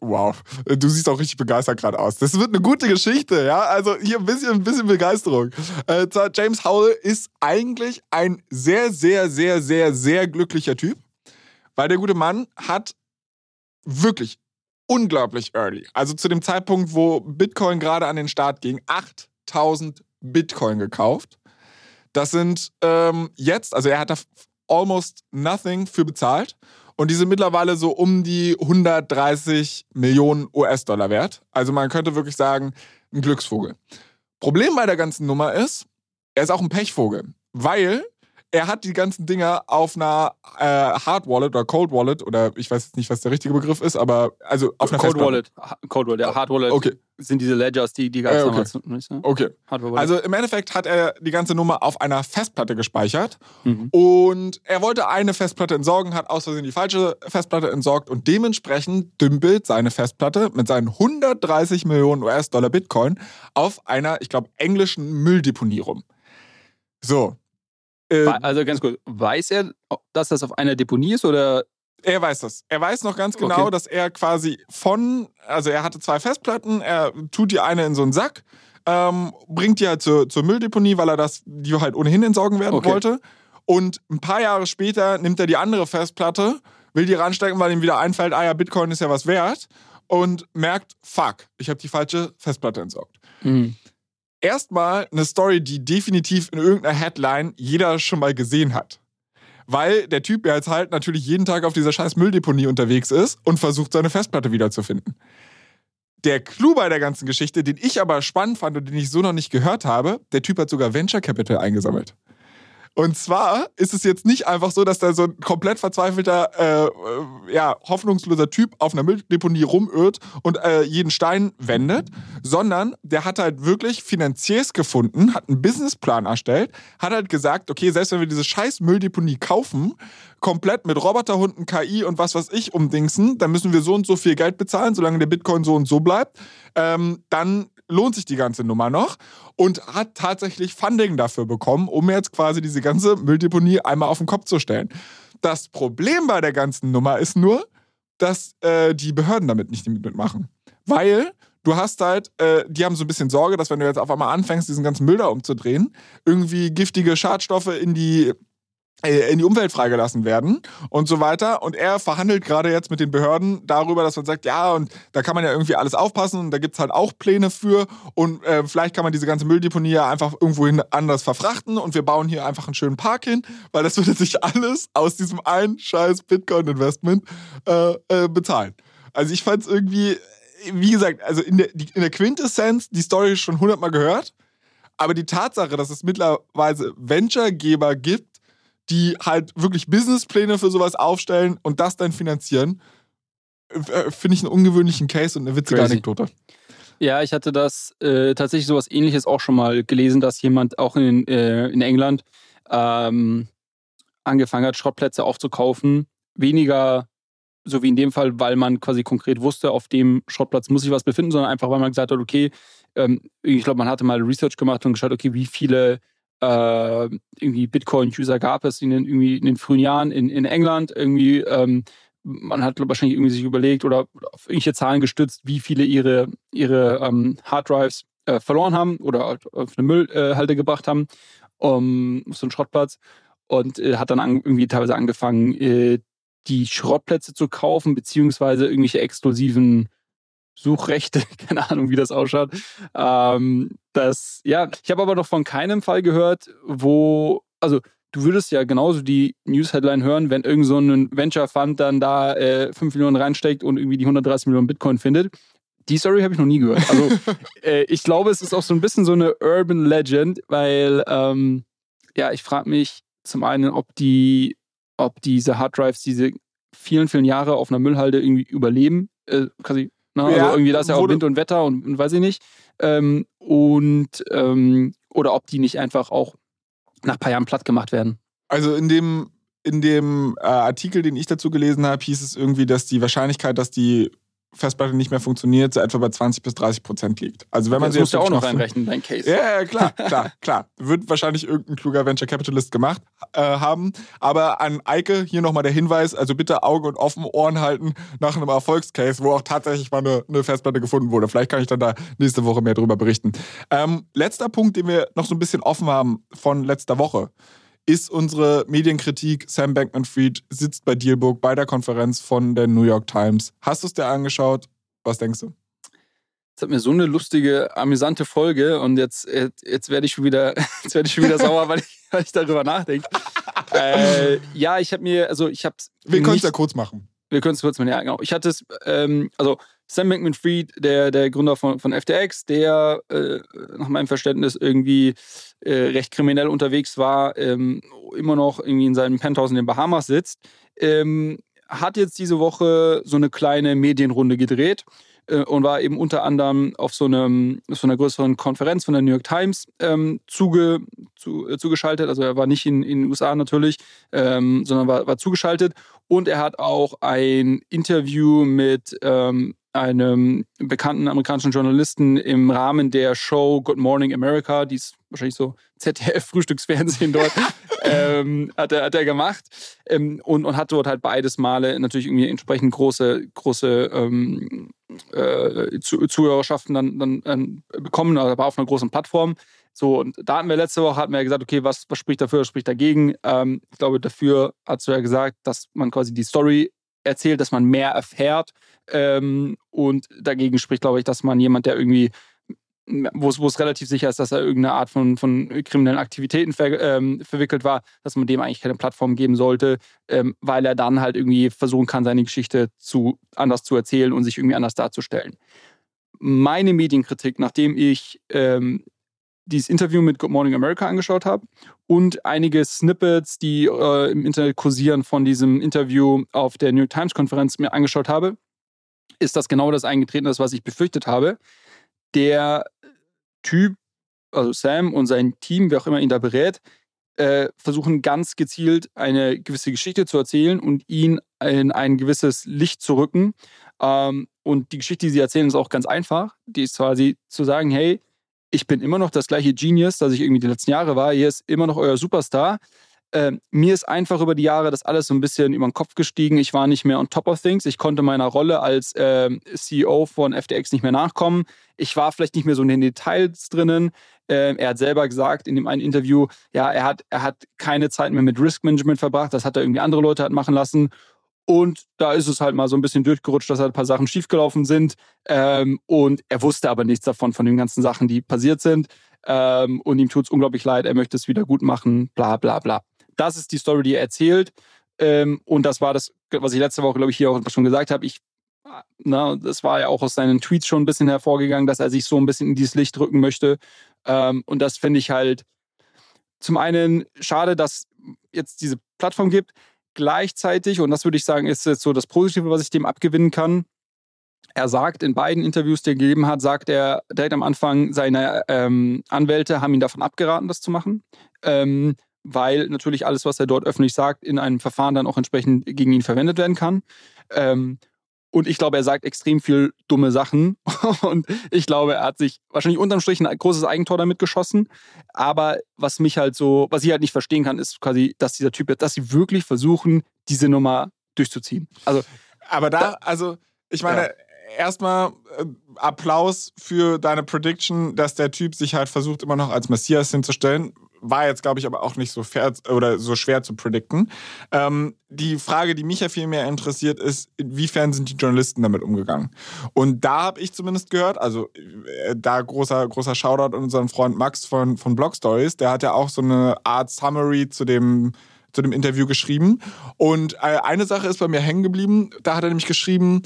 Speaker 1: Wow, du siehst auch richtig begeistert gerade aus. Das wird eine gute Geschichte, ja. Also hier ein bisschen, ein bisschen Begeisterung. Äh, James Howell ist eigentlich ein sehr, sehr, sehr, sehr, sehr glücklicher Typ, weil der gute Mann hat wirklich unglaublich early, also zu dem Zeitpunkt, wo Bitcoin gerade an den Start ging, 8000 Bitcoin gekauft. Das sind ähm, jetzt, also er hat da almost nothing für bezahlt. Und die sind mittlerweile so um die 130 Millionen US-Dollar wert. Also man könnte wirklich sagen, ein Glücksvogel. Problem bei der ganzen Nummer ist, er ist auch ein Pechvogel, weil er hat die ganzen Dinger auf einer äh, Hard Wallet oder Cold Wallet oder ich weiß jetzt nicht, was der richtige Begriff ist, aber also auf einer
Speaker 2: Cold
Speaker 1: Festplatte.
Speaker 2: Wallet. Cold Wallet. Ja, Hard Wallet
Speaker 1: Okay,
Speaker 2: sind diese Ledgers, die, die gab es
Speaker 1: Äh, okay.
Speaker 2: damals nicht. Ne?
Speaker 1: okay. Also im Endeffekt hat er die ganze Nummer auf einer Festplatte gespeichert
Speaker 2: Mhm.
Speaker 1: und er wollte eine Festplatte entsorgen, hat aus Versehen die falsche Festplatte entsorgt und dementsprechend dümpelt seine Festplatte mit seinen 130 Millionen US-Dollar Bitcoin auf einer, ich glaube, englischen Mülldeponie rum. So. Äh,
Speaker 2: Wa- Also ganz kurz, weiß er, dass das auf einer Deponie ist oder
Speaker 1: Er weiß das. Er weiß noch ganz genau,
Speaker 2: Okay.
Speaker 1: dass er quasi von, also er hatte zwei Festplatten, er tut die eine in so einen Sack, ähm, bringt die halt zur, zur Mülldeponie, weil er das, die halt ohnehin entsorgen werden
Speaker 2: Okay.
Speaker 1: wollte. Und ein paar Jahre später nimmt er die andere Festplatte, will die ranstecken, weil ihm wieder einfällt, ah ja, Bitcoin ist ja was wert und merkt, fuck, ich habe die falsche Festplatte entsorgt.
Speaker 2: Mhm.
Speaker 1: Erstmal eine Story, die definitiv in irgendeiner Headline jeder schon mal gesehen hat. Weil der Typ jetzt halt natürlich jeden Tag auf dieser scheiß Mülldeponie unterwegs ist und versucht, seine Festplatte wiederzufinden. Der Clou bei der ganzen Geschichte, den ich aber spannend fand und den ich so noch nicht gehört habe, der Typ hat sogar Venture Capital eingesammelt. Und zwar ist es jetzt nicht einfach so, dass da so ein komplett verzweifelter, äh, ja, hoffnungsloser Typ auf einer Mülldeponie rumirrt und äh, jeden Stein wendet, sondern der hat halt wirklich Finanziers gefunden, hat einen Businessplan erstellt, hat halt gesagt, okay, selbst wenn wir diese scheiß Mülldeponie kaufen, komplett mit Roboterhunden, KI und was weiß ich umdingsen, dann müssen wir so und so viel Geld bezahlen, solange der Bitcoin so und so bleibt. Ähm, dann lohnt sich die ganze Nummer noch und hat tatsächlich Funding dafür bekommen, um jetzt quasi diese ganze Mülldeponie einmal auf den Kopf zu stellen. Das Problem bei der ganzen Nummer ist nur, dass äh, die Behörden damit nicht mitmachen. Weil du hast halt, äh, die haben so ein bisschen Sorge, dass wenn du jetzt auf einmal anfängst, diesen ganzen Müll da umzudrehen, irgendwie giftige Schadstoffe in die in die Umwelt freigelassen werden und so weiter. Und er verhandelt gerade jetzt mit den Behörden darüber, dass man sagt, ja, und da kann man ja irgendwie alles aufpassen und da gibt es halt auch Pläne für und äh, vielleicht kann man diese ganze Mülldeponie ja einfach irgendwohin anders verfrachten und wir bauen hier einfach einen schönen Park hin, weil das würde sich alles aus diesem einen scheiß Bitcoin-Investment äh, äh, bezahlen. Also ich fand es irgendwie, wie gesagt, also in der, in der Quintessenz die Story schon hundertmal gehört, aber die Tatsache, dass es mittlerweile Venture-Geber gibt, die halt wirklich Businesspläne für sowas aufstellen und das dann finanzieren, äh, finde ich einen ungewöhnlichen Case und eine witzige Crazy. Anekdote.
Speaker 2: Ja, ich hatte das äh, tatsächlich sowas ähnliches auch schon mal gelesen, dass jemand auch in, äh, in England ähm, angefangen hat, Schrottplätze aufzukaufen. Weniger so wie in dem Fall, weil man quasi konkret wusste, auf dem Schrottplatz muss sich was befinden, sondern einfach, weil man gesagt hat, okay, ähm, ich glaube, man hatte mal Research gemacht und geschaut, okay, wie viele äh, irgendwie Bitcoin-User gab es in den, irgendwie in den frühen Jahren in, in England. Irgendwie, ähm, man hat wahrscheinlich irgendwie sich überlegt oder auf irgendwelche Zahlen gestützt, wie viele ihre, ihre ähm, Harddrives äh, verloren haben oder auf eine Müllhalde gebracht haben, um, auf so einen Schrottplatz. Und äh, hat dann an, irgendwie teilweise angefangen, äh, die Schrottplätze zu kaufen, beziehungsweise irgendwelche exklusiven Suchrechte, [LAUGHS] keine Ahnung, wie das ausschaut. Ähm, das, ja, ich habe aber noch von keinem Fall gehört, wo, also du würdest ja genauso die News-Headline hören, wenn irgend so ein Venture-Fund dann da äh, 5 Millionen reinsteckt und irgendwie die 130 Millionen Bitcoin findet. Die Story habe ich noch nie gehört. Also [LAUGHS] äh, ich glaube, es ist auch so ein bisschen so eine Urban Legend, weil ähm, ja, ich frage mich zum einen, ob die, ob diese Harddrives diese vielen, vielen Jahre auf einer Müllhalde irgendwie überleben, äh, quasi Ne? Ja, also irgendwie da ist ja auch Wind und Wetter und, und weiß ich nicht. Ähm, und ähm, oder ob die nicht einfach auch nach ein paar Jahren platt gemacht werden.
Speaker 1: Also in dem, in dem äh, Artikel, den ich dazu gelesen habe, hieß es irgendwie, dass die Wahrscheinlichkeit, dass die Festplatte nicht mehr funktioniert, so etwa bei 20 bis 30 Prozent liegt. Also wenn man
Speaker 2: das
Speaker 1: sie
Speaker 2: muss ja auch noch reinrechnen, dein Case.
Speaker 1: Ja, ja, klar, klar, klar. Wird wahrscheinlich irgendein kluger Venture Capitalist gemacht äh, haben. Aber an Eike hier nochmal der Hinweis, also bitte Auge und offen Ohren halten nach einem Erfolgscase, wo auch tatsächlich mal eine, eine Festplatte gefunden wurde. Vielleicht kann ich dann da nächste Woche mehr drüber berichten. Ähm, letzter Punkt, den wir noch so ein bisschen offen haben von letzter Woche ist unsere Medienkritik. Sam Bankman-Fried sitzt bei Dealbook bei der Konferenz von der New York Times. Hast du es dir angeschaut? Was denkst du?
Speaker 2: Das hat mir so eine lustige, amüsante Folge und jetzt, jetzt werde ich schon wieder, [LAUGHS] jetzt werde ich schon wieder sauer, weil ich, weil ich darüber nachdenke. äh, ja, ich habe mir, also ich habe
Speaker 1: Wir können es ja kurz machen.
Speaker 2: Wir können es kurz machen, ja, genau. Ich hatte es, ähm, also Sam Bankman-Fried, der, der Gründer von, von FTX, der äh, nach meinem Verständnis irgendwie äh, recht kriminell unterwegs war, ähm, immer noch irgendwie in seinem Penthouse in den Bahamas sitzt, ähm, hat jetzt diese Woche so eine kleine Medienrunde gedreht äh, und war eben unter anderem auf so, einem, so einer größeren Konferenz von der New York Times ähm, zuge, zu, äh, zugeschaltet. Also er war nicht in, in den USA natürlich, ähm, sondern war, war zugeschaltet. Und er hat auch ein Interview mit ähm, einem bekannten amerikanischen Journalisten im Rahmen der Show Good Morning America, die ist wahrscheinlich so ZDF-Frühstücksfernsehen dort, [LAUGHS] ähm, hat, er, hat er gemacht ähm, und, und hat dort halt beides Male natürlich irgendwie entsprechend große, große ähm, äh, Zuhörerschaften dann, dann, dann bekommen, also war auf einer großen Plattform. So, und da hatten wir letzte Woche hatten wir gesagt, okay, was, was spricht dafür, was spricht dagegen? Ähm, ich glaube, dafür hast du ja gesagt, dass man quasi die Story erzählt, dass man mehr erfährt. Ähm, und dagegen spricht, glaube ich, dass man jemand, der irgendwie, wo es relativ sicher ist, dass er irgendeine Art von, von kriminellen Aktivitäten ver, ähm, verwickelt war, dass man dem eigentlich keine Plattform geben sollte, ähm, weil er dann halt irgendwie versuchen kann, seine Geschichte zu, anders zu erzählen und sich irgendwie anders darzustellen. Meine Medienkritik, nachdem ich ähm, dieses Interview mit Good Morning America angeschaut habe und einige Snippets, die äh, im Internet kursieren von diesem Interview auf der New York Times Konferenz mir angeschaut habe, ist das genau das eingetreten, das, was ich befürchtet habe. Der Typ, also Sam und sein Team, wer auch immer ihn da berät, äh, versuchen ganz gezielt eine gewisse Geschichte zu erzählen und ihn in ein gewisses Licht zu rücken. Ähm, und die Geschichte, die sie erzählen, ist auch ganz einfach. Die ist quasi zu sagen, hey, ich bin immer noch das gleiche Genius, das ich irgendwie die letzten Jahre war. Hier ist immer noch euer Superstar. Ähm, mir ist einfach über die Jahre das alles so ein bisschen über den Kopf gestiegen. Ich war nicht mehr on top of things. Ich konnte meiner Rolle als ähm, CEO von FTX nicht mehr nachkommen. Ich war vielleicht nicht mehr so in den Details drinnen. Ähm, er hat selber gesagt in dem einen Interview, ja, er hat, er hat keine Zeit mehr mit Risk Management verbracht. Das hat er irgendwie andere Leute hat machen lassen. Und da ist es halt mal so ein bisschen durchgerutscht, dass halt ein paar Sachen schiefgelaufen sind. Ähm, und er wusste aber nichts davon, von den ganzen Sachen, die passiert sind. Ähm, und ihm tut es unglaublich leid, er möchte es wieder gut machen, bla bla bla. Das ist die Story, die er erzählt. Ähm, und das war das, was ich letzte Woche, glaube ich, hier auch schon gesagt habe. Ich, na, das war ja auch aus seinen Tweets schon ein bisschen hervorgegangen, dass er sich so ein bisschen in dieses Licht drücken möchte. Ähm, und das finde ich halt zum einen schade, dass jetzt diese Plattform gibt. Gleichzeitig, und das würde ich sagen, ist jetzt so das Positive, was ich dem abgewinnen kann. Er sagt in beiden Interviews, die er gegeben hat, sagt er direkt am Anfang, seine ähm, Anwälte haben ihn davon abgeraten, das zu machen. Ähm, weil natürlich alles, was er dort öffentlich sagt, in einem Verfahren dann auch entsprechend gegen ihn verwendet werden kann. Ähm, und ich glaube, er sagt extrem viel dumme Sachen. [LAUGHS] Und ich glaube, er hat sich wahrscheinlich unterm Strich ein großes Eigentor damit geschossen. Aber was mich halt so, was ich halt nicht verstehen kann, ist quasi, dass dieser Typ, dass sie wirklich versuchen, diese Nummer durchzuziehen. Also,
Speaker 1: aber da, also, ich meine, ja. erstmal äh, Applaus für deine Prediction, dass der Typ sich halt versucht, immer noch als Messias hinzustellen war jetzt, glaube ich, aber auch nicht so fair oder so schwer zu predikten. Ähm, die Frage, die mich ja viel mehr interessiert, ist, inwiefern sind die Journalisten damit umgegangen? Und da habe ich zumindest gehört, also äh, da großer, großer Shoutout an unseren Freund Max von, von Blog Stories, der hat ja auch so eine Art Summary zu dem zu dem Interview geschrieben. Und äh, eine Sache ist bei mir hängen geblieben. Da hat er nämlich geschrieben,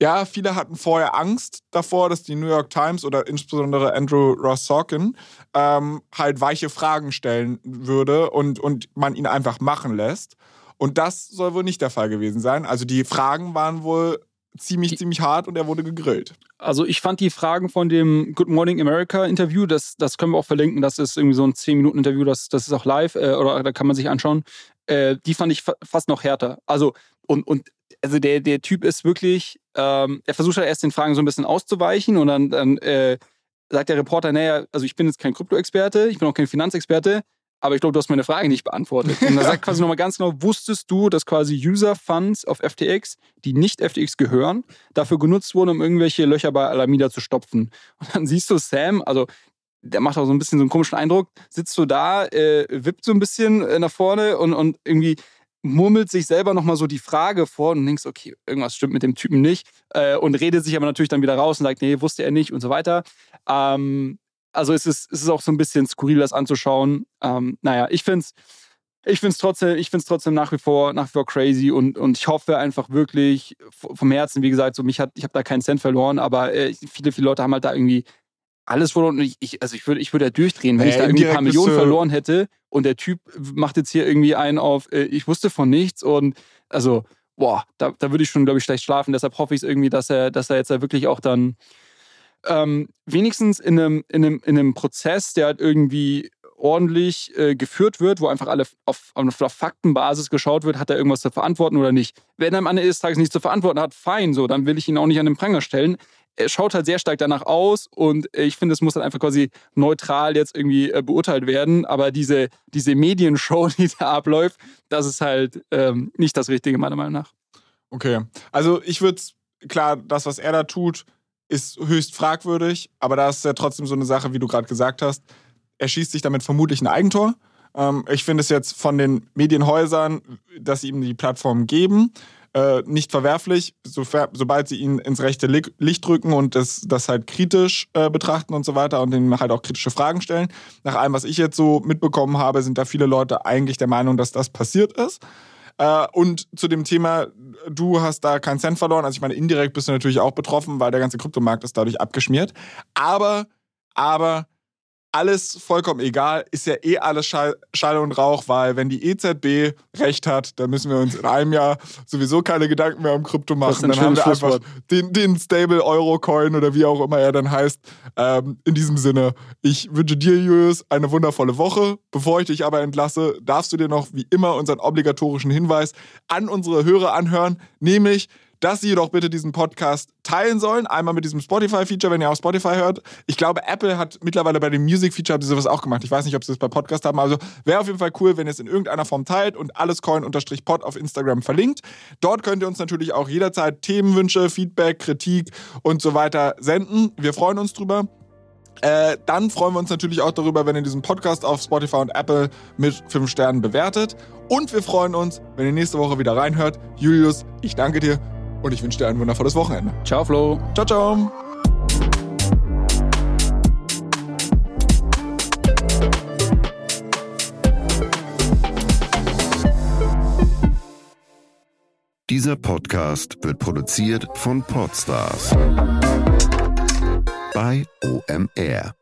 Speaker 1: ja, viele hatten vorher Angst davor, dass die New York Times oder insbesondere Andrew Ross Sorkin ähm, halt weiche Fragen stellen würde und, und man ihn einfach machen lässt. Und das soll wohl nicht der Fall gewesen sein. Also die Fragen waren wohl ziemlich, die, ziemlich hart und er wurde gegrillt.
Speaker 2: Also ich fand die Fragen von dem Good Morning America Interview, das, das können wir auch verlinken, das ist irgendwie so ein 10-Minuten-Interview, das, das ist auch live äh, oder da kann man sich anschauen. Äh, die fand ich fa fast noch härter. Also und, und also der, der Typ ist wirklich, ähm, er versucht halt erst den Fragen so ein bisschen auszuweichen und dann, dann äh, sagt der Reporter, naja, also ich bin jetzt kein Krypto-Experte, ich bin auch kein Finanzexperte, aber ich glaube, du hast meine Frage nicht beantwortet. Und er sagt [LAUGHS] quasi nochmal ganz genau, wusstest du, dass quasi User-Funds auf FTX, die nicht FTX gehören, dafür genutzt wurden, um irgendwelche Löcher bei Alameda zu stopfen? Und dann siehst du Sam, also der macht auch so ein bisschen so einen komischen Eindruck, sitzt so da, äh, wippt so ein bisschen äh, nach vorne und, und irgendwie murmelt sich selber nochmal so die Frage vor und denkst, okay, irgendwas stimmt mit dem Typen nicht äh, und redet sich aber natürlich dann wieder raus und sagt, nee, wusste er nicht und so weiter. Ähm, also es ist, es ist auch so ein bisschen skurril, das anzuschauen. Ähm, naja, ich finde es ich finde es trotzdem, ich find's trotzdem nach wie vor, nach wie vor crazy und, und ich hoffe einfach wirklich vom Herzen, wie gesagt, so mich hat, ich habe da keinen Cent verloren, aber äh, viele, viele Leute haben halt da irgendwie alles verloren. Ich, ich, also ich würde ich würd ja durchdrehen, wenn äh, ich da irgendwie ein paar Millionen verloren hätte und der Typ macht jetzt hier irgendwie einen auf, äh, ich wusste von nichts und also, boah, da, da würde ich schon, glaube ich, schlecht schlafen. Deshalb hoffe ich es irgendwie, dass er, dass er jetzt da wirklich auch dann ähm, wenigstens in einem, in, einem, in einem Prozess, der halt irgendwie ordentlich äh, geführt wird, wo einfach alle auf, auf, auf, Faktenbasis geschaut wird, hat er irgendwas zu verantworten oder nicht. Wenn er am Ende des Tages nichts zu verantworten hat, fein, so, dann will ich ihn auch nicht an den Pranger stellen schaut halt sehr stark danach aus und ich finde, es muss dann einfach quasi neutral jetzt irgendwie äh, beurteilt werden. Aber diese, diese Medienshow, [LAUGHS] die da abläuft, das ist halt ähm, nicht das Richtige, meiner Meinung nach.
Speaker 1: Okay. Also ich würde klar, das, was er da tut, ist höchst fragwürdig, aber da ist ja trotzdem so eine Sache, wie du gerade gesagt hast. Er schießt sich damit vermutlich ein Eigentor. Ähm, ich finde es jetzt von den Medienhäusern, dass sie ihm die Plattform geben, äh, nicht verwerflich, so, sobald sie ihn ins rechte Licht drücken und das, das halt kritisch äh, betrachten und so weiter und ihm halt auch kritische Fragen stellen. Nach allem, was ich jetzt so mitbekommen habe, sind da viele Leute eigentlich der Meinung, dass das passiert ist. Äh, und zu dem Thema, du hast da keinen Cent verloren. Also ich meine, indirekt bist du natürlich auch betroffen, weil der ganze Kryptomarkt ist dadurch abgeschmiert. Aber, aber alles vollkommen egal, ist ja eh alles Schall, Schall, und Rauch, weil wenn die EZB recht hat, dann müssen wir uns in einem Jahr sowieso keine Gedanken mehr um Krypto machen. Dann haben wir einfach den, den Stable Euro Coin oder wie auch immer er dann heißt. Ähm, in diesem Sinne, ich wünsche dir, Julius, eine wundervolle Woche. Bevor ich dich aber entlasse, darfst du dir noch wie immer unseren obligatorischen Hinweis an unsere Hörer anhören, nämlich dass sie doch bitte diesen Podcast teilen sollen. Einmal mit diesem Spotify-Feature, wenn ihr auf Spotify hört. Ich glaube, Apple hat mittlerweile bei dem Music-Feature sowas auch gemacht. Ich weiß nicht, ob sie das bei Podcast haben. Also wäre auf jeden Fall cool, wenn ihr es in irgendeiner Form teilt und allescoin-pod auf Instagram verlinkt. Dort könnt ihr uns natürlich auch jederzeit Themenwünsche, Feedback, Kritik und so weiter senden. Wir freuen uns drüber. Äh, dann freuen wir uns natürlich auch darüber, wenn ihr diesen Podcast auf Spotify und Apple mit 5 Sternen bewertet. Und wir freuen uns, wenn ihr nächste Woche wieder reinhört. Julius, ich danke dir und ich wünsche dir ein wundervolles Wochenende.
Speaker 2: Ciao, Flo.
Speaker 1: Ciao, ciao.
Speaker 3: Dieser Podcast wird produziert von Podstars bei OMR.